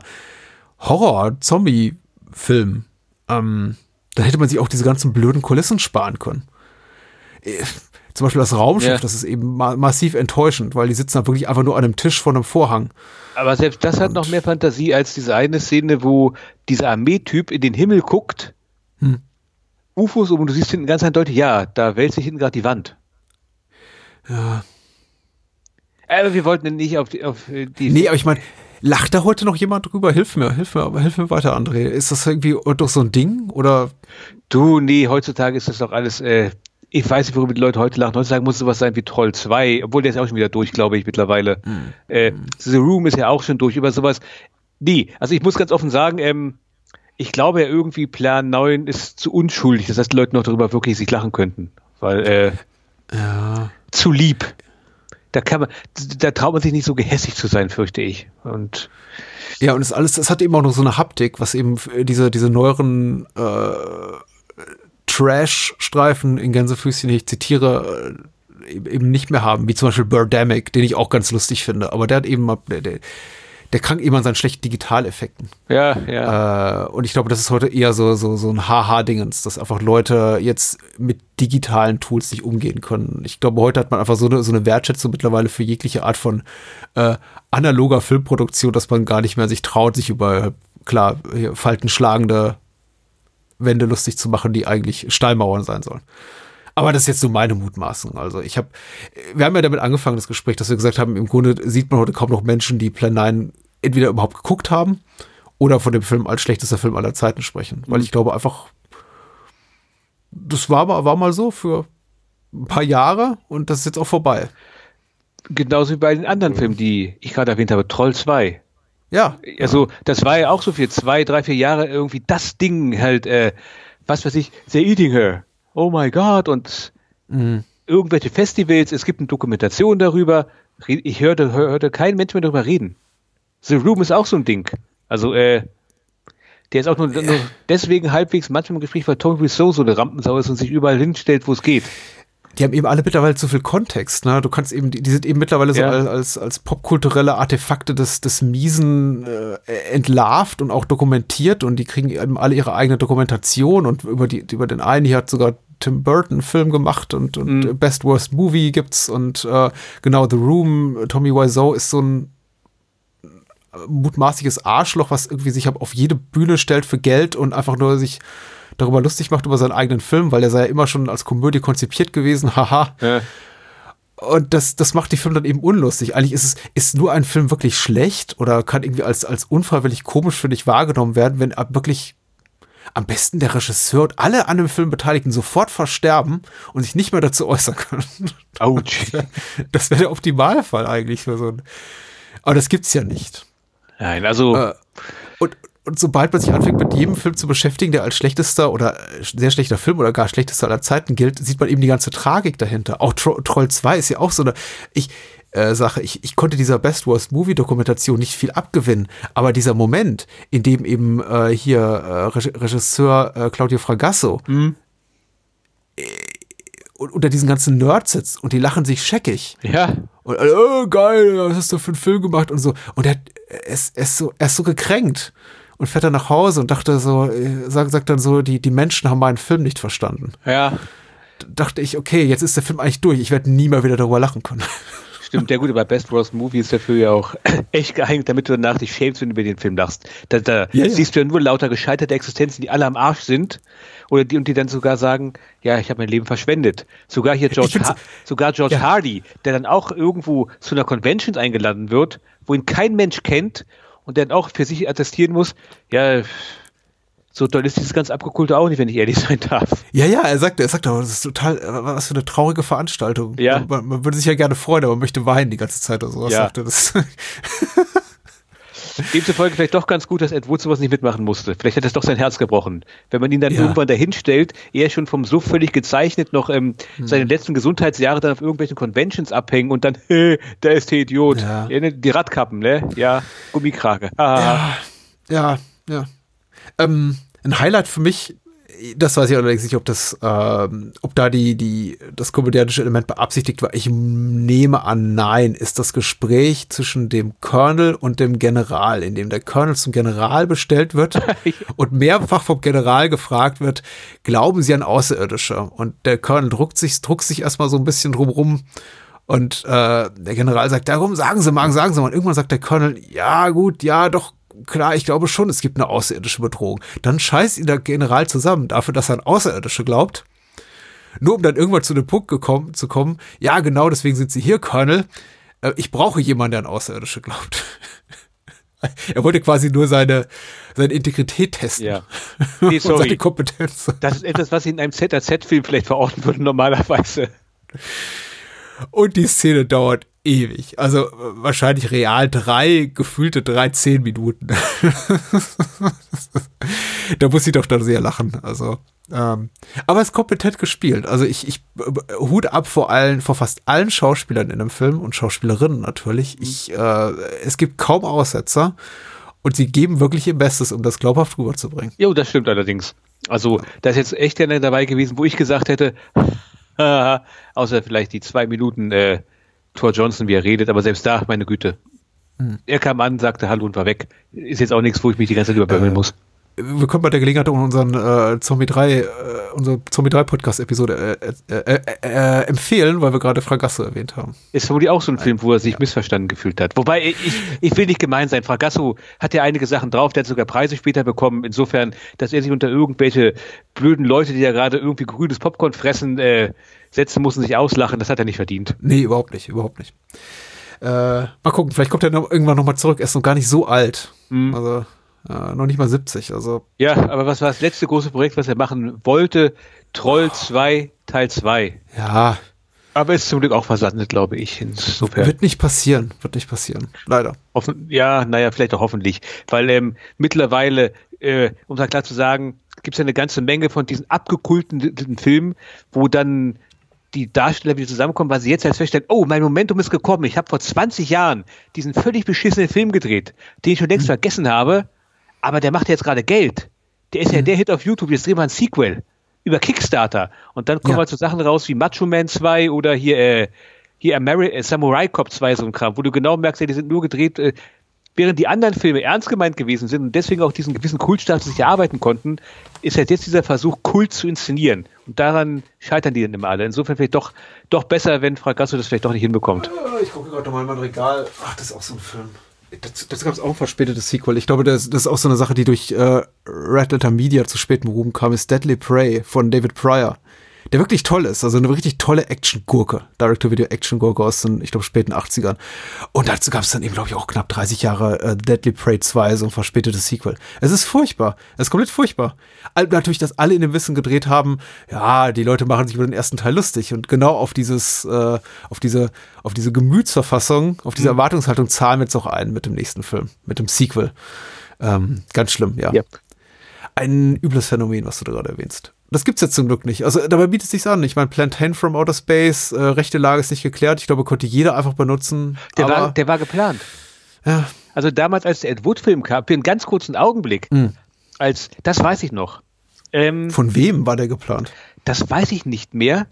Horror-Zombie-Film. Ähm, dann hätte man sich auch diese ganzen blöden Kulissen sparen können. Äh, zum Beispiel das Raumschiff, ja. das ist eben ma massiv enttäuschend, weil die sitzen da wirklich einfach nur an einem Tisch vor einem Vorhang. Aber selbst das Und hat noch mehr Fantasie als diese eine Szene, wo dieser Armeetyp in den Himmel guckt, hm. UFOs um und du siehst hinten ganz eindeutig, ja, da wälzt sich hinten gerade die Wand. Ja, Aber wir wollten nicht auf die, auf die. Nee, aber ich meine, lacht da heute noch jemand drüber? Hilf mir, hilf mir, aber hilf mir weiter, André. Ist das irgendwie doch so ein Ding? Oder? Du, nee, heutzutage ist das doch alles, äh, ich weiß nicht, worüber die Leute heute lachen. Heutzutage muss sowas sein wie Troll 2, obwohl der ist auch schon wieder durch, glaube ich, mittlerweile. Hm. Äh, The Room ist ja auch schon durch, über sowas. Nee, also ich muss ganz offen sagen, ähm, ich glaube ja irgendwie Plan 9 ist zu unschuldig, dass die Leute noch darüber wirklich sich lachen könnten. Weil, äh, ja. zu lieb. Da kann man, da traut man sich nicht so gehässig zu sein, fürchte ich. Und ja, und es alles, es hat eben auch noch so eine Haptik, was eben diese, diese neueren äh, Trash-Streifen in Gänsefüßchen, ich zitiere, äh, eben nicht mehr haben, wie zum Beispiel Birdemic, den ich auch ganz lustig finde. Aber der hat eben, der, der, der krankt eben an seinen schlechten Digitaleffekten. Ja, ja. Äh, und ich glaube, das ist heute eher so, so, so ein Haha-Dingens, dass einfach Leute jetzt mit digitalen Tools nicht umgehen können. Ich glaube, heute hat man einfach so eine, so eine Wertschätzung mittlerweile für jegliche Art von äh, analoger Filmproduktion, dass man gar nicht mehr sich traut, sich über, klar, faltenschlagende Wände lustig zu machen, die eigentlich Steinmauern sein sollen. Aber das ist jetzt so meine Mutmaßung. Also ich habe, wir haben ja damit angefangen, das Gespräch, dass wir gesagt haben, im Grunde sieht man heute kaum noch Menschen, die Plan 9 entweder überhaupt geguckt haben oder von dem Film als schlechtester Film aller Zeiten sprechen. Weil mhm. ich glaube einfach, das war, war mal so für ein paar Jahre und das ist jetzt auch vorbei. Genauso wie bei den anderen Filmen, die ich gerade erwähnt habe, Troll 2. Ja. Also, das war ja auch so für zwei, drei, vier Jahre irgendwie das Ding halt, äh, was weiß ich, They're Eating Her oh my God und mhm. irgendwelche Festivals, es gibt eine Dokumentation darüber. Ich hörte, hörte kein Mensch mehr darüber reden. The Room ist auch so ein Ding. Also, äh, der ist auch nur, nur deswegen halbwegs manchmal im Gespräch, weil Tony Wiseau so eine Rampensau ist und sich überall hinstellt, wo es geht die haben eben alle mittlerweile zu viel Kontext, ne? Du kannst eben, die, die sind eben mittlerweile ja. so als, als popkulturelle Artefakte des, des Miesen äh, entlarvt und auch dokumentiert und die kriegen eben alle ihre eigene Dokumentation und über die, über den einen hier hat sogar Tim Burton Film gemacht und, und mhm. Best Worst Movie gibt's und äh, genau The Room, Tommy Wiseau ist so ein mutmaßliches Arschloch, was irgendwie sich auf jede Bühne stellt für Geld und einfach nur sich darüber lustig macht über seinen eigenen Film, weil der sei ja immer schon als Komödie konzipiert gewesen, [laughs] haha. Ja. Und das, das macht die Film dann eben unlustig. Eigentlich ist es, ist nur ein Film wirklich schlecht oder kann irgendwie als, als unfreiwillig komisch, finde ich, wahrgenommen werden, wenn wirklich am besten der Regisseur und alle an dem Film Beteiligten sofort versterben und sich nicht mehr dazu äußern können. [laughs] Autsch. Das wäre wär der Optimalfall eigentlich für so ein. Aber das gibt's ja nicht. Nein, also. Äh, und, und sobald man sich anfängt, mit jedem Film zu beschäftigen, der als schlechtester oder sehr schlechter Film oder gar schlechtester aller Zeiten gilt, sieht man eben die ganze Tragik dahinter. Auch Tro Troll 2 ist ja auch so eine ich, äh, Sache. Ich, ich konnte dieser Best Worst Movie Dokumentation nicht viel abgewinnen, aber dieser Moment, in dem eben äh, hier äh, Regisseur äh, Claudio Fragasso mhm. Äh, unter diesen ganzen Nerds sitzt und die lachen sich scheckig. Ja. Und oh, geil, was hast du für einen Film gemacht und so. Und er, er, ist, er, ist so, er ist so gekränkt und fährt dann nach Hause und dachte so, äh, sagt, sagt dann so, die, die Menschen haben meinen Film nicht verstanden. Ja. dachte ich, okay, jetzt ist der Film eigentlich durch, ich werde nie mehr wieder darüber lachen können. [laughs] Stimmt, der gute, bei Best Worst Movie ist dafür ja auch [clears throat] echt geeignet, damit du danach dich schämst, wenn du über den Film lachst. Da, da ja, ja. siehst du ja nur lauter gescheiterte Existenzen, die alle am Arsch sind oder die und die dann sogar sagen, ja, ich habe mein Leben verschwendet. Sogar hier George, ha sogar George ja. Hardy, der dann auch irgendwo zu einer Convention eingeladen wird, wo ihn kein Mensch kennt und dann auch für sich attestieren muss, ja, so toll ist dieses ganze Abgekulte auch nicht, wenn ich ehrlich [laughs] sein darf. Ja, ja, er sagt, er sagt aber, das ist total, was für eine traurige Veranstaltung. Ja. Man, man würde sich ja gerne freuen, aber man möchte weinen die ganze Zeit oder sowas. Ja. Sagte das. [laughs] [laughs] Demzufolge vielleicht doch ganz gut, dass Ed Wood sowas nicht mitmachen musste. Vielleicht hätte es doch sein Herz gebrochen. Wenn man ihn dann ja. irgendwann dahin stellt, er schon vom so völlig gezeichnet noch ähm, hm. seine letzten Gesundheitsjahre dann auf irgendwelchen Conventions abhängen und dann, [laughs] hey, da ist der Idiot. Ja. Die Radkappen, ne? Ja, Gummikrake. Ah. Ja, ja, ja. Ähm, ein Highlight für mich das weiß ich allerdings nicht, ob das, ähm, ob da die, die, das komödiantische Element beabsichtigt war. Ich nehme an, nein, ist das Gespräch zwischen dem Colonel und dem General, in dem der Colonel zum General bestellt wird [laughs] und mehrfach vom General gefragt wird, glauben Sie an Außerirdische? Und der Colonel druckt sich, druckt sich erstmal so ein bisschen drumrum. Und äh, der General sagt, darum sagen Sie mal, sagen Sie mal. Und irgendwann sagt der Colonel, ja gut, ja doch, klar, ich glaube schon, es gibt eine außerirdische Bedrohung. Dann scheißt ihn der General zusammen dafür, dass er an Außerirdische glaubt. Nur um dann irgendwann zu dem Punkt gekommen, zu kommen, ja, genau, deswegen sind sie hier, Colonel. äh, ich brauche jemanden, der an Außerirdische glaubt. [laughs] er wollte quasi nur seine, seine Integrität testen. Ja. [laughs] Nee, sorry. und seine Kompetenz. Das ist etwas, was ich in einem ZAZ-Film vielleicht verorten würde, normalerweise. Und die Szene dauert ewig. Also äh, wahrscheinlich real drei, gefühlte drei, zehn Minuten. [laughs] da muss ich doch dann sehr lachen. Also, ähm, aber es ist kompetent gespielt. Also ich, ich äh, Hut ab vor allen, vor fast allen Schauspielern in dem Film und Schauspielerinnen natürlich. Ich, äh, es gibt kaum Aussetzer und sie geben wirklich ihr Bestes, um das glaubhaft rüberzubringen. Jo, das stimmt allerdings. Also, da ist jetzt echt einer dabei gewesen, wo ich gesagt hätte, [laughs] außer vielleicht die zwei Minuten äh, Thor Johnson, wie er redet, aber selbst da, meine Güte. Hm. Er kam an, sagte Hallo und war weg. Ist jetzt auch nichts, wo ich mich die ganze Zeit überbömmeln äh, muss. Wir können bei der Gelegenheit unseren äh, Zombie 3, äh, unsere Zombie 3 Podcast-Episode äh, äh, äh, empfehlen, weil wir gerade Fragasso erwähnt haben. Ist vermutlich auch so ein Film, wo er sich missverstanden gefühlt hat. Wobei, ich, ich will nicht gemein sein. Fragasso hat ja einige Sachen drauf, der hat sogar Preise später bekommen. Insofern, dass er sich unter irgendwelche blöden Leute, die ja gerade irgendwie grünes Popcorn fressen, äh, setzen muss und sich auslachen, das hat er nicht verdient. Nee, überhaupt nicht, überhaupt nicht. Äh, mal gucken, vielleicht kommt er noch, irgendwann nochmal zurück. Er ist noch gar nicht so alt. Mhm. Also äh, noch nicht mal 70. Also. Ja, aber was war das letzte große Projekt, was er machen wollte? Troll 2, Teil 2. Ja. Aber ist zum Glück auch versandet, glaube ich. Insofern. Wird nicht passieren, wird nicht passieren. Leider. Hoffen, ja, naja, vielleicht auch hoffentlich. Weil ähm, mittlerweile, äh, um es klar zu sagen, gibt es ja eine ganze Menge von diesen abgekulten Filmen, wo dann die Darsteller wieder zusammenkommen, weil sie jetzt erst feststellen, oh, mein Momentum ist gekommen. Ich habe vor 20 Jahren diesen völlig beschissenen Film gedreht, den ich schon längst mhm. vergessen habe, aber der macht jetzt gerade Geld. Der ist mhm. ja der Hit auf YouTube, jetzt drehen wir ein Sequel über Kickstarter. Und dann kommen ja. halt so Sachen raus wie Macho Man 2 oder hier, äh, hier Ameri äh, Samurai Cop 2, so ein Kram, wo du genau merkst, ja, die sind nur gedreht, äh, während die anderen Filme ernst gemeint gewesen sind und deswegen auch diesen gewissen Kultstatus sich erarbeiten konnten, ist halt jetzt dieser Versuch, Kult zu inszenieren. Und daran scheitern die dann immer alle. Insofern vielleicht doch, doch besser, wenn Fragasso das vielleicht doch nicht hinbekommt. Ich gucke gerade nochmal in mein Regal. Ach, das ist auch so ein Film. Das, das gab es auch ein verspätetes Sequel. Ich glaube, das, das ist auch so eine Sache, die durch äh, Red Letter Media zu spätem Ruhm kam, ist Deadly Prey von David Pryor der wirklich toll ist. Also eine richtig tolle Action-Gurke. Direct-to-Video-Action-Gurke aus den, ich glaube, späten 80ern. Und dazu gab es dann eben, glaube ich, auch knapp 30 Jahre äh, Deadly Prey 2, so ein verspätetes Sequel. Es ist furchtbar. Es ist komplett furchtbar. Natürlich, dass alle in dem Wissen gedreht haben, ja, die Leute machen sich über den ersten Teil lustig. Und genau auf dieses, äh, auf diese, auf diese Gemütsverfassung, auf diese mhm. Erwartungshaltung zahlen wir jetzt auch ein mit dem nächsten Film, mit dem Sequel. Ähm, ganz schlimm, ja. Yep. Ein übles Phänomen, was du da gerade erwähnst. Das gibt's jetzt zum Glück nicht. Also dabei bietet es sich an. Ich meine, Plantain from Outer Space, äh, rechte Lage ist nicht geklärt. Ich glaube, konnte jeder einfach benutzen. Der, war, der war geplant. Ja. Also damals, als der Ed Wood-Film kam, für einen ganz kurzen Augenblick, mhm. als, das weiß ich noch. Ähm, Von wem war der geplant? Das weiß ich nicht mehr.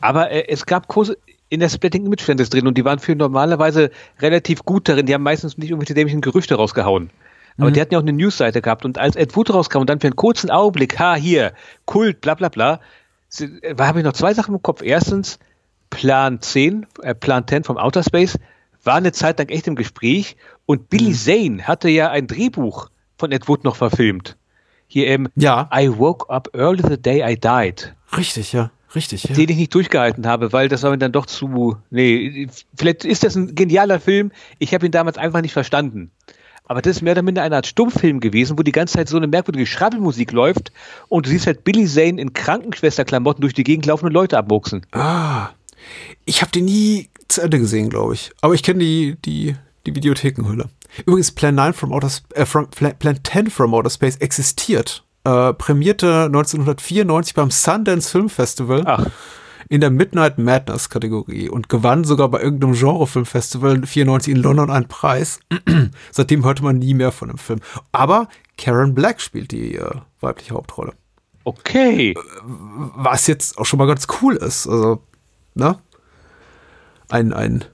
Aber äh, es gab Kurse in der Splitting Image drin und die waren für normalerweise relativ gut darin. Die haben meistens nicht irgendwelche dämlichen Gerüchte rausgehauen. Aber mhm. die hatten ja auch eine Newsseite gehabt und als Ed Wood rauskam und dann für einen kurzen Augenblick, ha, hier, Kult, bla bla bla, da habe ich noch zwei Sachen im Kopf. Erstens, Plan 10, äh, Plan 10 vom Outer Space war eine Zeit lang echt im Gespräch und Billy mhm. Zane hatte ja ein Drehbuch von Ed Wood noch verfilmt. Hier im ja. I woke up early the day I died. Richtig, ja. Richtig, ja. Den ich nicht durchgehalten habe, weil das war mir dann doch zu. Nee, vielleicht ist das ein genialer Film. Ich habe ihn damals einfach nicht verstanden. Aber das ist mehr oder minder eine Art Stummfilm gewesen, wo die ganze Zeit so eine merkwürdige Schrabbelmusik läuft und du siehst halt Billy Zane in Krankenschwesterklamotten durch die Gegend laufen und Leute abmuchsen. Ah, ich habe den nie zu Ende gesehen, glaube ich. Aber ich kenne die, die, die Videothekenhülle. Übrigens, Plan 9 from Outer, äh, from, Plan 10 from Outer Space existiert. Äh, prämierte 1994 beim Sundance Film Festival. Ach in der Midnight Madness Kategorie und gewann sogar bei irgendeinem Genrefilmfestival 94 in London einen Preis. [clears throat] Seitdem hörte man nie mehr von dem Film. Aber Karen Black spielt die äh, weibliche Hauptrolle. Okay. Äh, was jetzt auch schon mal ganz cool ist. Also, ne? Ein, ein,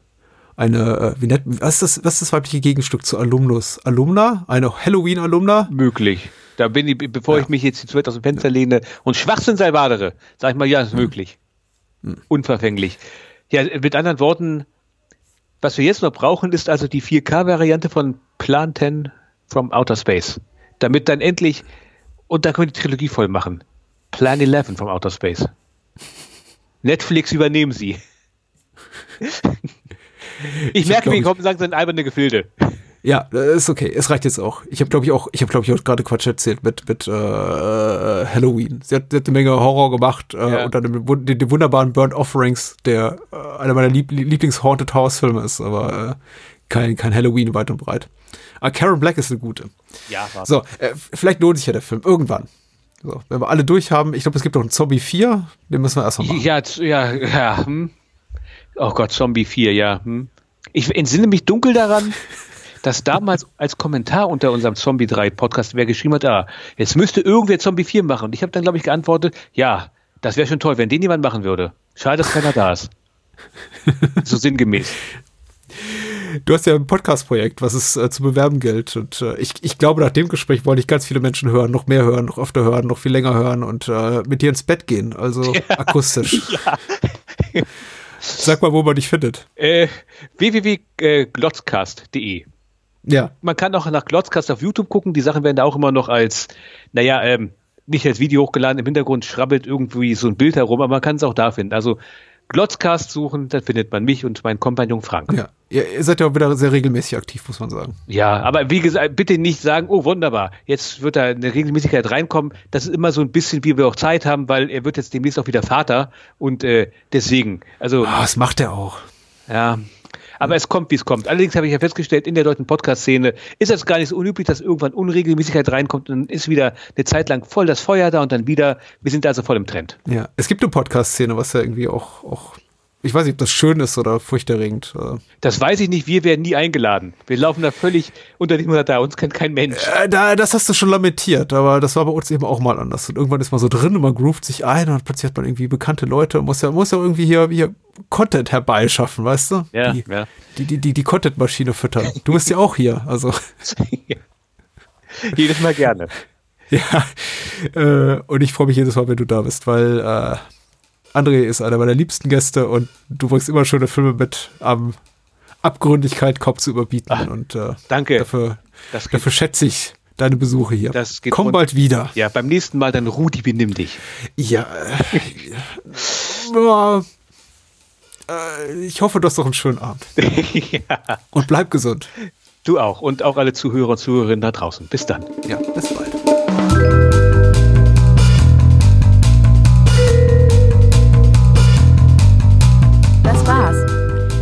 eine, äh, wie nennt, was ist das, was ist das weibliche Gegenstück zu Alumnus? Alumna? Eine Halloween-Alumna? Möglich. Da bin ich, bevor ja. ich mich jetzt zu weit aus dem Fenster lehne und Schwachsinn salvadere, sag ich mal, ja, ist möglich. Unverfänglich. Ja, mit anderen Worten, was wir jetzt noch brauchen, ist also die 4K-Variante von Plan 10 from Outer Space. Damit dann endlich, und da können wir die Trilogie voll machen. Plan 11 from Outer Space. Netflix übernehmen sie. [laughs] Ich, ich merke, wie kommen sagen, sind alberne Gefilde. Ja, ist okay. Es reicht jetzt auch. Ich habe, glaube ich, auch, ich habe, glaube ich, auch gerade Quatsch erzählt mit, mit äh, Halloween. Sie hat, sie hat eine Menge Horror gemacht, äh, ja. unter dem, den, den, wunderbaren Burnt Offerings, der äh, einer meiner Lieb Lieblings-Haunted House-Filme ist, aber äh, kein, kein Halloween weit und breit. Aber Karen Black ist eine gute. Ja, war So, äh, vielleicht lohnt sich ja der Film. Irgendwann. So, wenn wir alle durch haben, ich glaube, es gibt noch einen Zombie 4, den müssen wir erstmal machen. Ja, ja, ja. Hm. Oh Gott, Zombie 4, ja. Hm. Ich entsinne mich dunkel daran, [laughs] dass damals als Kommentar unter unserem Zombie 3 Podcast wer geschrieben hat, ah, jetzt müsste irgendwer Zombie 4 machen. Und ich habe dann, glaube ich, geantwortet, ja, das wäre schon toll, wenn den jemand machen würde. Schade, dass keiner da ist. [laughs] so sinngemäß. Du hast ja ein Podcast-Projekt, was es äh, zu bewerben gilt. Und äh, ich, ich glaube, nach dem Gespräch wollte ich ganz viele Menschen hören, noch mehr hören, noch öfter hören, noch viel länger hören und äh, mit dir ins Bett gehen, also [laughs] ja. akustisch. [laughs] Ja. Sag mal, wo man dich findet. Äh, www.glotzcast.de ja. Man kann auch nach Glotzcast auf YouTube gucken. Die Sachen werden da auch immer noch als, naja, ähm, nicht als Video hochgeladen. Im Hintergrund schrabbelt irgendwie so ein Bild herum, aber man kann es auch da finden. Also Glotzcast suchen, da findet man mich und meinen Kompagnon Frank. Ja. ja, ihr seid ja auch wieder sehr regelmäßig aktiv, muss man sagen. Ja, aber wie gesagt, bitte nicht sagen, oh wunderbar, jetzt wird da eine Regelmäßigkeit reinkommen. Das ist immer so ein bisschen, wie wir auch Zeit haben, weil er wird jetzt demnächst auch wieder Vater und äh, deswegen, also. Oh, das macht er auch. Ja, aber es kommt, wie es kommt. Allerdings habe ich ja festgestellt, in der deutschen Podcast-Szene ist es gar nicht so unüblich, dass irgendwann Unregelmäßigkeit reinkommt und dann ist wieder eine Zeit lang voll das Feuer da und dann wieder, wir sind also voll im Trend. Ja, es gibt eine Podcast-Szene, was ja irgendwie auch, auch ich weiß nicht, ob das schön ist oder furchterregend. Äh. Das weiß ich nicht. Wir werden nie eingeladen. Wir laufen da völlig unter dem Radar. Uns kennt kein Mensch. Äh, da, das hast du schon lamentiert, aber das war bei uns eben auch mal anders. Und irgendwann ist man so drin und man groovt sich ein und plötzlich hat man irgendwie bekannte Leute und muss ja, muss ja irgendwie hier, hier Content herbeischaffen, weißt du? Ja, die, ja. Die, die, die, die Content-Maschine füttern. Du bist ja auch hier, also. [laughs] jedes Mal gerne. [laughs] Ja, äh, und ich freue mich jedes Mal, wenn du da bist, weil äh, André ist einer meiner liebsten Gäste und du bringst immer schöne Filme mit am Abgründigkeit Kopf zu überbieten. Ach, und äh, danke. Dafür, dafür schätze ich deine Besuche hier. Komm rund. bald wieder. Ja, beim nächsten Mal dann Rudi, benimm dich. Ja. [laughs] ja. Äh, ich hoffe, du hast doch einen schönen Abend. [laughs] ja. Und bleib gesund. Du auch. Und auch alle Zuhörer und Zuhörerinnen da draußen. Bis dann. Ja, bis bald.